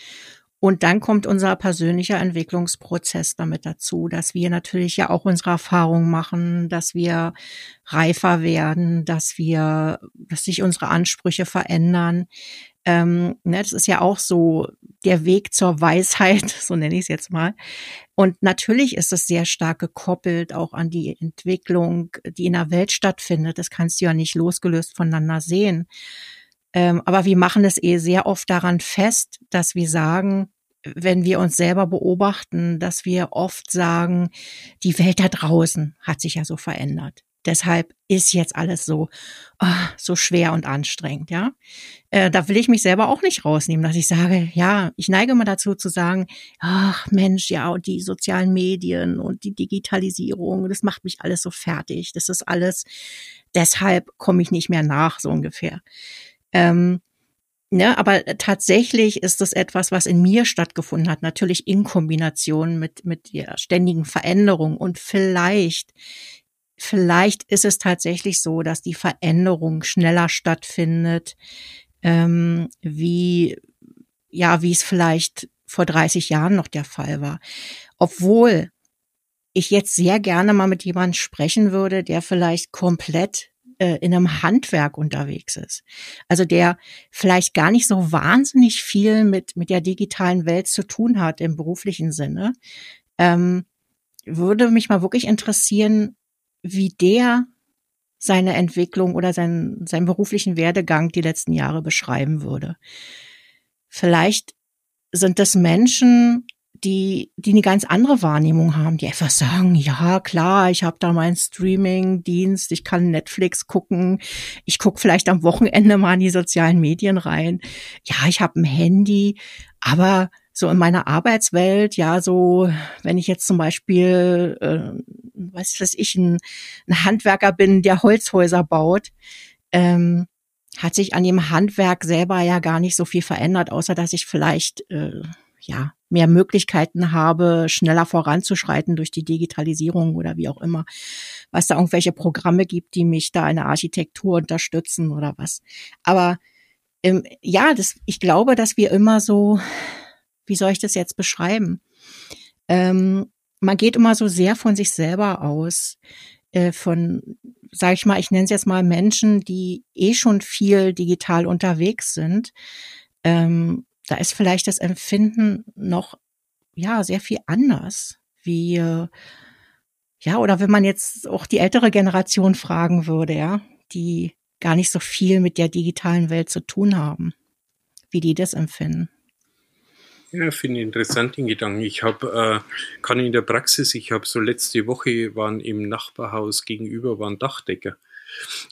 Und dann kommt unser persönlicher Entwicklungsprozess damit dazu, dass wir natürlich ja auch unsere Erfahrungen machen, dass wir reifer werden, dass wir, dass sich unsere Ansprüche verändern. Ähm, ne, das ist ja auch so der Weg zur Weisheit, so nenne ich es jetzt mal. Und natürlich ist es sehr stark gekoppelt auch an die Entwicklung, die in der Welt stattfindet. Das kannst du ja nicht losgelöst voneinander sehen. Ähm, aber wir machen es eh sehr oft daran fest, dass wir sagen, wenn wir uns selber beobachten, dass wir oft sagen, die Welt da draußen hat sich ja so verändert. Deshalb ist jetzt alles so, oh, so schwer und anstrengend, ja. Äh, da will ich mich selber auch nicht rausnehmen, dass ich sage, ja, ich neige immer dazu zu sagen, ach Mensch, ja, und die sozialen Medien und die Digitalisierung, das macht mich alles so fertig. Das ist alles, deshalb komme ich nicht mehr nach, so ungefähr. Ähm, Ne, aber tatsächlich ist das etwas, was in mir stattgefunden hat, natürlich in Kombination mit, mit der ständigen Veränderung. Und vielleicht, vielleicht ist es tatsächlich so, dass die Veränderung schneller stattfindet, ähm, wie, ja, wie es vielleicht vor 30 Jahren noch der Fall war. Obwohl ich jetzt sehr gerne mal mit jemandem sprechen würde, der vielleicht komplett äh, in einem Handwerk unterwegs ist. Also der vielleicht gar nicht so wahnsinnig viel mit, mit der digitalen Welt zu tun hat im beruflichen Sinne. Ähm, würde mich mal wirklich interessieren, wie der seine Entwicklung oder seinen, seinen beruflichen Werdegang die letzten Jahre beschreiben würde. Vielleicht sind das Menschen, die, die eine ganz andere Wahrnehmung haben, die einfach sagen, ja klar, ich habe da meinen Streaming-Dienst, ich kann Netflix gucken, ich gucke vielleicht am Wochenende mal in die sozialen Medien rein. Ja, ich habe ein Handy, aber so in meiner Arbeitswelt, ja, so wenn ich jetzt zum Beispiel, äh, weiß was ich, ein, ein Handwerker bin, der Holzhäuser baut, ähm, hat sich an dem Handwerk selber ja gar nicht so viel verändert, außer dass ich vielleicht äh, ja, mehr Möglichkeiten habe, schneller voranzuschreiten durch die Digitalisierung oder wie auch immer. Was da irgendwelche Programme gibt, die mich da in der Architektur unterstützen oder was. Aber ähm, ja, das, ich glaube, dass wir immer so, wie soll ich das jetzt beschreiben? Ähm, man geht immer so sehr von sich selber aus, äh, von, sage ich mal, ich nenne es jetzt mal Menschen, die eh schon viel digital unterwegs sind. Ähm, da ist vielleicht das Empfinden noch, ja, sehr viel anders, wie, ja, oder wenn man jetzt auch die ältere Generation fragen würde, ja, die gar nicht so viel mit der digitalen Welt zu tun haben, wie die das empfinden. Ja, finde ich interessant den Gedanken. Ich habe, äh, kann in der Praxis, ich habe so letzte Woche waren im Nachbarhaus gegenüber waren Dachdecker.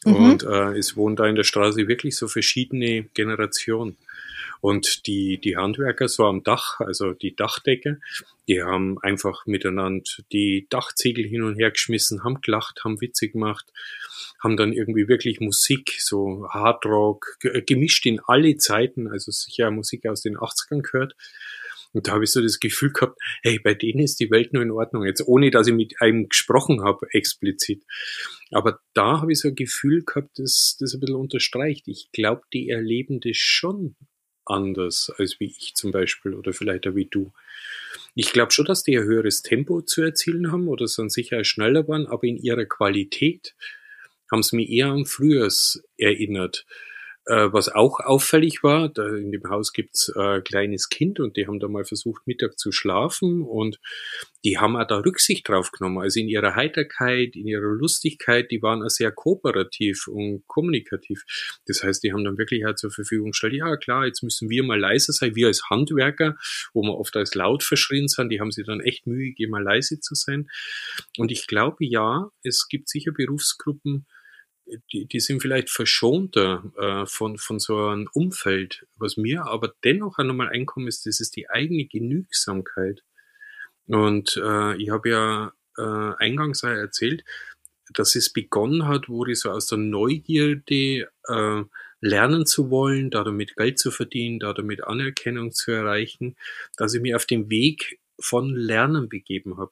Mhm. Und äh, es wohnen da in der Straße wirklich so verschiedene Generationen. Und die, die Handwerker so am Dach, also die Dachdecke, die haben einfach miteinander die Dachziegel hin und her geschmissen, haben gelacht, haben Witze gemacht, haben dann irgendwie wirklich Musik, so Hardrock, gemischt in alle Zeiten, also sicher Musik aus den 80ern gehört. Und da habe ich so das Gefühl gehabt, hey, bei denen ist die Welt nur in Ordnung. Jetzt ohne, dass ich mit einem gesprochen habe, explizit. Aber da habe ich so ein Gefühl gehabt, dass das ein bisschen unterstreicht. Ich glaube, die erleben das schon anders als wie ich zum Beispiel oder vielleicht auch wie du. Ich glaube schon, dass die ein höheres Tempo zu erzielen haben oder sind sicher schneller waren, aber in ihrer Qualität haben sie mich eher an früheres erinnert. Äh, was auch auffällig war, da in dem Haus gibt's äh, ein kleines Kind und die haben da mal versucht, Mittag zu schlafen und die haben auch da Rücksicht drauf genommen. Also in ihrer Heiterkeit, in ihrer Lustigkeit, die waren auch sehr kooperativ und kommunikativ. Das heißt, die haben dann wirklich halt zur Verfügung gestellt, ja klar, jetzt müssen wir mal leise sein, wir als Handwerker, wo wir oft als laut verschrien sind, die haben sich dann echt Mühe gegeben, leise zu sein. Und ich glaube, ja, es gibt sicher Berufsgruppen, die, die sind vielleicht verschonter äh, von, von so einem Umfeld. Was mir aber dennoch nochmal einkommt, ist, das ist die eigene Genügsamkeit. Und äh, ich habe ja äh, eingangs auch erzählt, dass es begonnen hat, wo ich so aus der Neugierde äh, lernen zu wollen, da damit Geld zu verdienen, da damit Anerkennung zu erreichen, dass ich mich auf den Weg von Lernen begeben habe.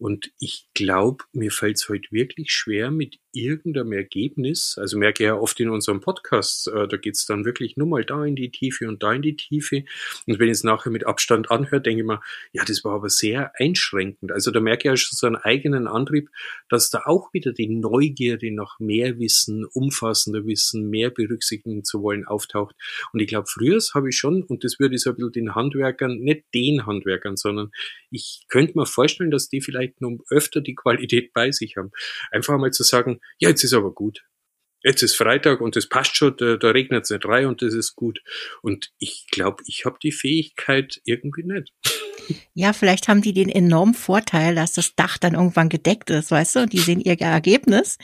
Und ich glaube, mir fällt es heute wirklich schwer, mit irgendeinem Ergebnis, also merke ich ja oft in unserem Podcast, äh, da geht's dann wirklich nur mal da in die Tiefe und da in die Tiefe. Und wenn ich es nachher mit Abstand anhört, denke ich mir, ja, das war aber sehr einschränkend. Also da merke ich ja schon so einen eigenen Antrieb, dass da auch wieder die Neugierde nach mehr Wissen, umfassender Wissen, mehr berücksichtigen zu wollen, auftaucht. Und ich glaube, früher habe ich schon, und das würde ich so ein bisschen den Handwerkern, nicht den Handwerkern, sondern ich könnte mir vorstellen, dass die vielleicht noch öfter die Qualität bei sich haben. Einfach mal zu sagen, ja, jetzt ist aber gut. Jetzt ist Freitag und es passt schon, da, da regnet es nicht rein und das ist gut. Und ich glaube, ich habe die Fähigkeit irgendwie nicht. Ja, vielleicht haben die den enormen Vorteil, dass das Dach dann irgendwann gedeckt ist, weißt du, und die sehen ihr Ergebnis.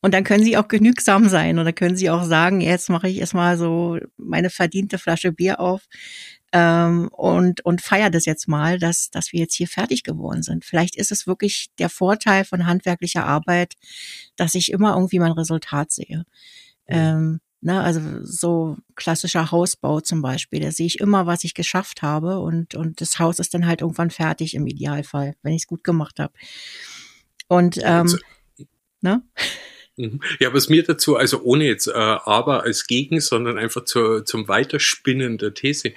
Und dann können sie auch genügsam sein dann können sie auch sagen, jetzt mache ich erstmal so meine verdiente Flasche Bier auf ähm, und, und feier das jetzt mal, dass, dass wir jetzt hier fertig geworden sind. Vielleicht ist es wirklich der Vorteil von handwerklicher Arbeit, dass ich immer irgendwie mein Resultat sehe. Ähm, ne, also so klassischer Hausbau zum Beispiel, da sehe ich immer, was ich geschafft habe und, und das Haus ist dann halt irgendwann fertig im Idealfall, wenn ich es gut gemacht habe. Und ähm, also, ne? Mhm. Ja, was mir dazu, also ohne jetzt äh, aber als Gegen, sondern einfach zu, zum Weiterspinnen der These.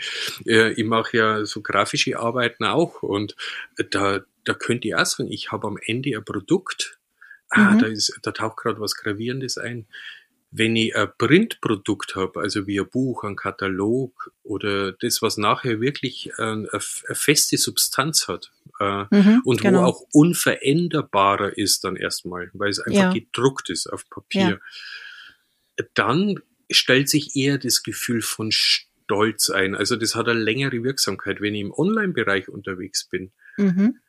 Äh, ich mache ja so grafische Arbeiten auch und da, da könnt ihr auch sagen, ich habe am Ende ein Produkt, ah, mhm. da, ist, da taucht gerade was Gravierendes ein. Wenn ich ein Printprodukt habe, also wie ein Buch, ein Katalog oder das, was nachher wirklich eine, eine feste Substanz hat äh, mhm, und genau. wo auch unveränderbarer ist dann erstmal, weil es einfach ja. gedruckt ist auf Papier, ja. dann stellt sich eher das Gefühl von Stolz ein. Also das hat eine längere Wirksamkeit. Wenn ich im Online-Bereich unterwegs bin, mhm.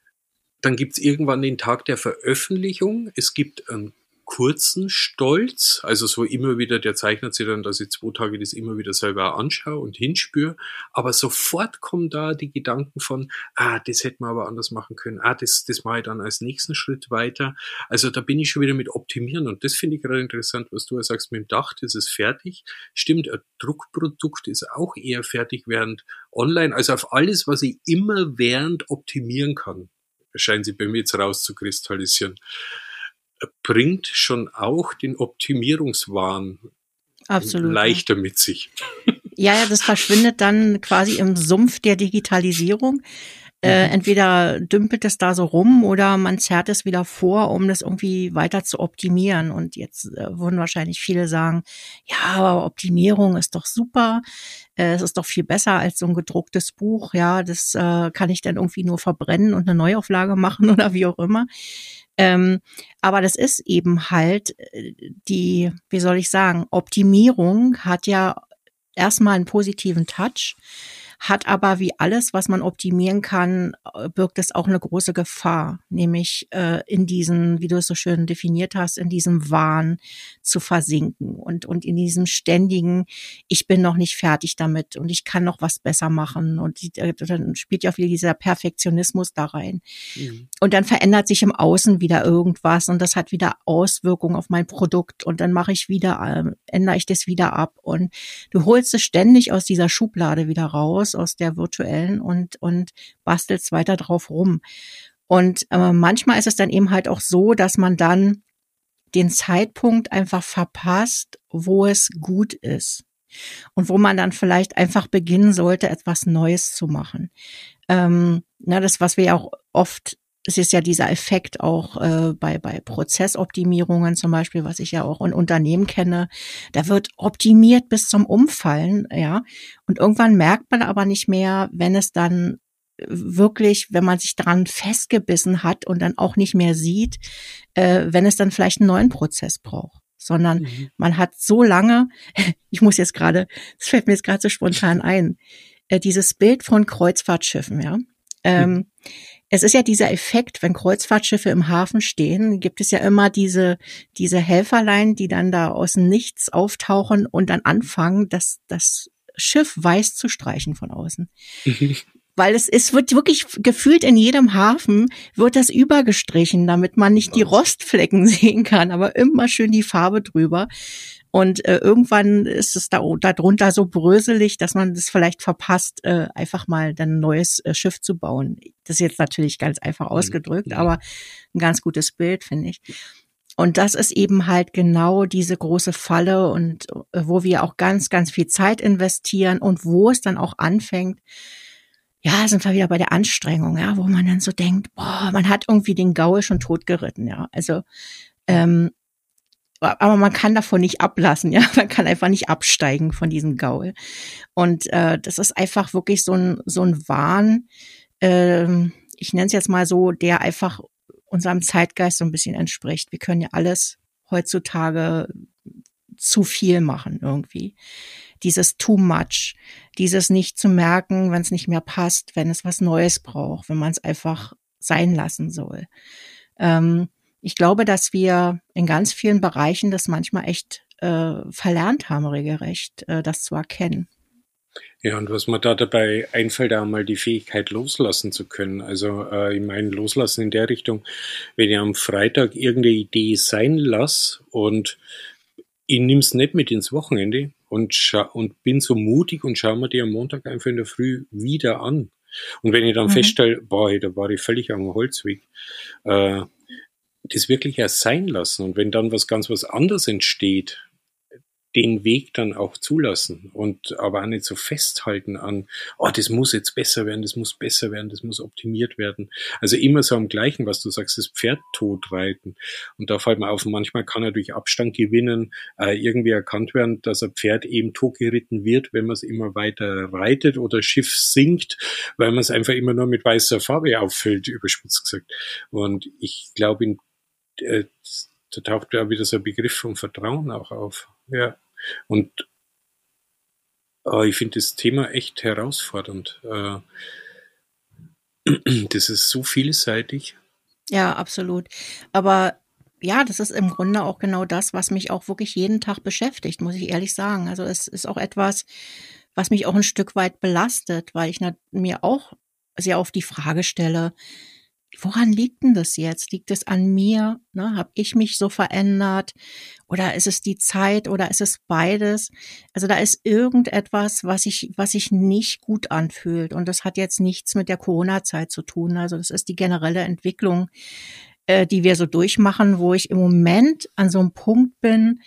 dann gibt es irgendwann den Tag der Veröffentlichung. Es gibt einen kurzen Stolz, also so immer wieder, der zeichnet sich dann, dass ich zwei Tage das immer wieder selber anschaue und hinspüre, aber sofort kommen da die Gedanken von, ah, das hätte man aber anders machen können, ah, das, das mache ich dann als nächsten Schritt weiter. Also da bin ich schon wieder mit Optimieren. Und das finde ich gerade interessant, was du sagst, mit dem Dach, das ist fertig. Stimmt, ein Druckprodukt ist auch eher fertig, während online, also auf alles, was ich immer während optimieren kann, scheinen sie bei mir jetzt rauszukristallisieren bringt schon auch den Optimierungswahn Absolut, leichter mit sich. Ja, ja, das verschwindet dann quasi im Sumpf der Digitalisierung. Äh, entweder dümpelt es da so rum oder man zerrt es wieder vor, um das irgendwie weiter zu optimieren. Und jetzt äh, würden wahrscheinlich viele sagen, ja, aber Optimierung ist doch super. Äh, es ist doch viel besser als so ein gedrucktes Buch. Ja, das äh, kann ich dann irgendwie nur verbrennen und eine Neuauflage machen oder wie auch immer. Ähm, aber das ist eben halt äh, die, wie soll ich sagen, Optimierung hat ja erstmal einen positiven Touch hat aber wie alles, was man optimieren kann, äh, birgt es auch eine große Gefahr, nämlich äh, in diesen, wie du es so schön definiert hast, in diesem Wahn zu versinken und, und in diesem ständigen, ich bin noch nicht fertig damit und ich kann noch was besser machen und äh, dann spielt ja auch wieder dieser Perfektionismus da rein. Mhm. Und dann verändert sich im Außen wieder irgendwas und das hat wieder Auswirkungen auf mein Produkt und dann mache ich wieder, äh, ändere ich das wieder ab und du holst es ständig aus dieser Schublade wieder raus aus der virtuellen und, und bastelst weiter drauf rum. Und äh, manchmal ist es dann eben halt auch so, dass man dann den Zeitpunkt einfach verpasst, wo es gut ist. Und wo man dann vielleicht einfach beginnen sollte, etwas Neues zu machen. Ähm, na, das, was wir ja auch oft es ist ja dieser Effekt auch äh, bei, bei Prozessoptimierungen zum Beispiel, was ich ja auch in Unternehmen kenne. Da wird optimiert bis zum Umfallen, ja. Und irgendwann merkt man aber nicht mehr, wenn es dann wirklich, wenn man sich dran festgebissen hat und dann auch nicht mehr sieht, äh, wenn es dann vielleicht einen neuen Prozess braucht sondern mhm. man hat so lange, ich muss jetzt gerade, es fällt mir jetzt gerade so spontan ein, äh, dieses Bild von Kreuzfahrtschiffen, ja. Ähm, mhm. Es ist ja dieser Effekt, wenn Kreuzfahrtschiffe im Hafen stehen, gibt es ja immer diese, diese Helferlein, die dann da aus dem Nichts auftauchen und dann anfangen, das, das Schiff weiß zu streichen von außen. Weil es, es wird wirklich gefühlt in jedem Hafen wird das übergestrichen, damit man nicht die Rostflecken sehen kann, aber immer schön die Farbe drüber. Und äh, irgendwann ist es da darunter so bröselig, dass man das vielleicht verpasst, äh, einfach mal dann ein neues äh, Schiff zu bauen. Das ist jetzt natürlich ganz einfach mhm. ausgedrückt, mhm. aber ein ganz gutes Bild, finde ich. und das ist eben halt genau diese große Falle und äh, wo wir auch ganz, ganz viel Zeit investieren und wo es dann auch anfängt, ja, sind wir wieder bei der Anstrengung, ja, wo man dann so denkt, boah, man hat irgendwie den Gaul schon totgeritten, ja. Also, ähm, aber man kann davon nicht ablassen, ja. Man kann einfach nicht absteigen von diesem Gaul. Und äh, das ist einfach wirklich so ein, so ein Wahn, ähm, ich nenne es jetzt mal so, der einfach unserem Zeitgeist so ein bisschen entspricht. Wir können ja alles heutzutage zu viel machen irgendwie. Dieses too much, dieses nicht zu merken, wenn es nicht mehr passt, wenn es was Neues braucht, wenn man es einfach sein lassen soll. Ähm, ich glaube, dass wir in ganz vielen Bereichen das manchmal echt äh, verlernt haben, regelrecht, äh, das zu erkennen. Ja, und was mir da dabei einfällt, auch mal die Fähigkeit loslassen zu können. Also äh, ich meine, loslassen in der Richtung, wenn ich am Freitag irgendeine Idee sein lasse und ich nehme es nicht mit ins Wochenende und, und bin so mutig und schaue mir die am Montag einfach in der Früh wieder an. Und wenn ich dann mhm. feststelle, boah, da war ich völlig am Holzweg, äh, das wirklich erst sein lassen. Und wenn dann was ganz was anderes entsteht, den Weg dann auch zulassen und aber auch nicht so festhalten an, oh, das muss jetzt besser werden, das muss besser werden, das muss optimiert werden. Also immer so am gleichen, was du sagst, das Pferd totreiten. Und da fällt mir auf, manchmal kann er durch Abstand gewinnen, äh, irgendwie erkannt werden, dass ein Pferd eben totgeritten wird, wenn man es immer weiter reitet oder Schiff sinkt, weil man es einfach immer nur mit weißer Farbe auffüllt, überspitzt gesagt. Und ich glaube, in äh, da taucht ja wieder so ein Begriff von Vertrauen auch auf. Ja. Und äh, ich finde das Thema echt herausfordernd. Äh, das ist so vielseitig. Ja, absolut. Aber ja, das ist im Grunde auch genau das, was mich auch wirklich jeden Tag beschäftigt, muss ich ehrlich sagen. Also es ist auch etwas, was mich auch ein Stück weit belastet, weil ich mir auch sehr oft die Frage stelle, woran liegt denn das jetzt? Liegt es an mir? Ne? Habe ich mich so verändert? Oder ist es die Zeit oder ist es beides? Also da ist irgendetwas, was sich was sich nicht gut anfühlt. Und das hat jetzt nichts mit der Corona-Zeit zu tun. Also das ist die generelle Entwicklung, äh, die wir so durchmachen, wo ich im Moment an so einem Punkt bin,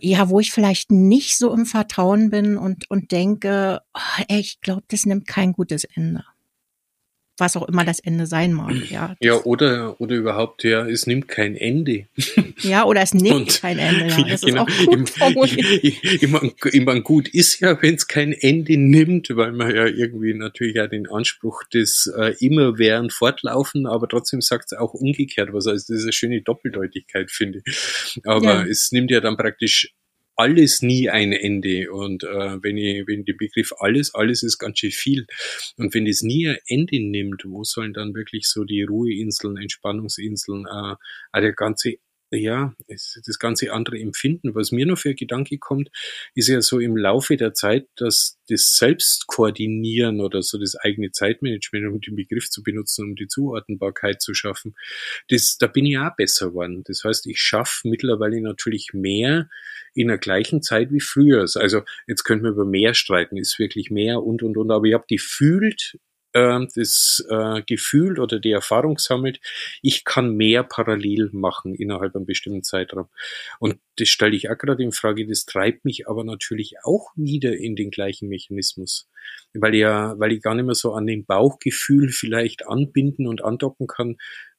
ja, wo ich vielleicht nicht so im Vertrauen bin und, und denke, oh, ey, ich glaube, das nimmt kein gutes Ende was auch immer das Ende sein mag. Ja, ja oder, oder überhaupt, ja, es nimmt kein Ende. Ja, oder es nimmt Und, kein Ende. Ja, das genau, ist auch gut formuliert. Ich, meine, gut ist ja, wenn es kein Ende nimmt, weil man ja irgendwie natürlich auch den Anspruch des äh, immerwährend fortlaufen, aber trotzdem sagt es auch umgekehrt was. Also das ist eine schöne Doppeldeutigkeit, finde ich. Aber ja. es nimmt ja dann praktisch alles nie ein Ende. Und äh, wenn ich, wenn der Begriff alles, alles ist ganz schön viel. Und wenn es nie ein Ende nimmt, wo sollen dann wirklich so die Ruheinseln, Entspannungsinseln, äh, der ganze ja, das ganze andere Empfinden. Was mir noch für Gedanke kommt, ist ja so im Laufe der Zeit, dass das Selbstkoordinieren oder so das eigene Zeitmanagement, um den Begriff zu benutzen, um die Zuordnbarkeit zu schaffen, das, da bin ich auch besser geworden. Das heißt, ich schaffe mittlerweile natürlich mehr in der gleichen Zeit wie früher. Also jetzt könnten wir über mehr streiten, ist wirklich mehr und und und, aber ich habe gefühlt äh, das äh, Gefühl oder die Erfahrung sammelt, ich kann mehr parallel machen innerhalb einem bestimmten Zeitraum. Und das stelle ich auch gerade in Frage, das treibt mich aber natürlich auch wieder in den gleichen Mechanismus. Weil ja, weil ich gar nicht mehr so an dem Bauchgefühl vielleicht anbinden und andocken kann,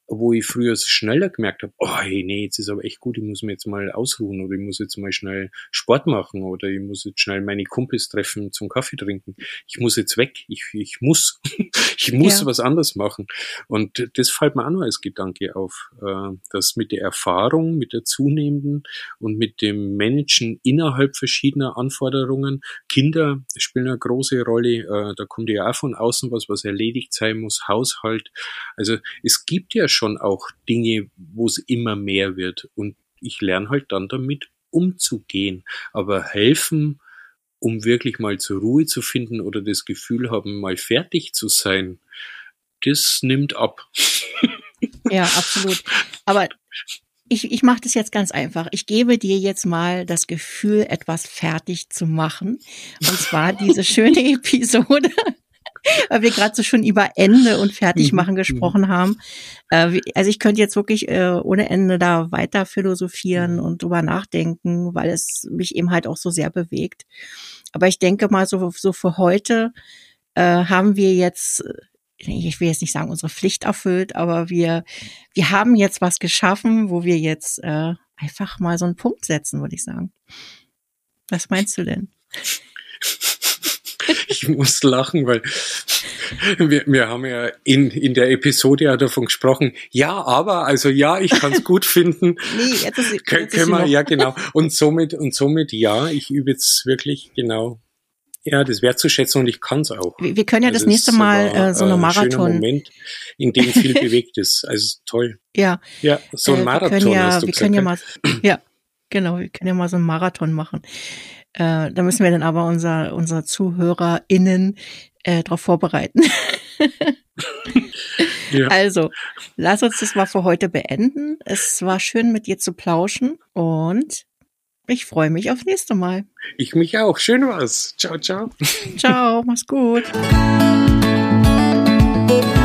wo ich früher schneller gemerkt habe, oh hey, nee, jetzt ist aber echt gut, ich muss mir jetzt mal ausruhen oder ich muss jetzt mal schnell Sport machen oder ich muss jetzt schnell meine Kumpels treffen zum Kaffee trinken. Ich muss jetzt weg, ich, ich muss, ich muss ja. was anderes machen. Und das fällt mir auch noch als Gedanke auf, äh, dass mit der Erfahrung, mit der zunehmenden und mit dem Managen innerhalb verschiedener Anforderungen, Kinder spielen eine große Rolle, äh, da kommt ja auch von außen was, was erledigt sein muss, Haushalt. Also es gibt ja schon auch Dinge, wo es immer mehr wird. Und ich lerne halt dann damit umzugehen. Aber helfen, um wirklich mal zur Ruhe zu finden oder das Gefühl haben, mal fertig zu sein, das nimmt ab. Ja, absolut. Aber ich, ich mache das jetzt ganz einfach. Ich gebe dir jetzt mal das Gefühl, etwas fertig zu machen. Und zwar diese schöne Episode weil wir gerade so schon über Ende und Fertigmachen mhm. gesprochen haben. Äh, also ich könnte jetzt wirklich äh, ohne Ende da weiter philosophieren mhm. und drüber nachdenken, weil es mich eben halt auch so sehr bewegt. Aber ich denke mal, so, so für heute äh, haben wir jetzt ich will jetzt nicht sagen, unsere Pflicht erfüllt, aber wir, wir haben jetzt was geschaffen, wo wir jetzt äh, einfach mal so einen Punkt setzen, würde ich sagen. Was meinst du denn? ich muss lachen, weil wir, wir haben ja in, in der Episode ja davon gesprochen, ja, aber, also ja, ich kann es gut finden. nee, jetzt ist, jetzt können, können wir, ja genau. Und somit, und somit, ja, ich übe jetzt wirklich genau ja, das wertzuschätzen und ich kann es auch. Wir, können ja also das nächste Mal äh, so eine Marathon. Ein Moment, in dem viel bewegt ist. Also toll. Ja. Ja, so ein äh, Marathon. Wir können ja, wir können ja mal, ja, genau, wir können ja mal so einen Marathon machen. Äh, da müssen wir dann aber unser, unsere ZuhörerInnen äh, darauf vorbereiten. ja. Also, lass uns das mal für heute beenden. Es war schön, mit dir zu plauschen und ich freue mich aufs nächste Mal. Ich mich auch. Schön was. Ciao, ciao. Ciao, mach's gut.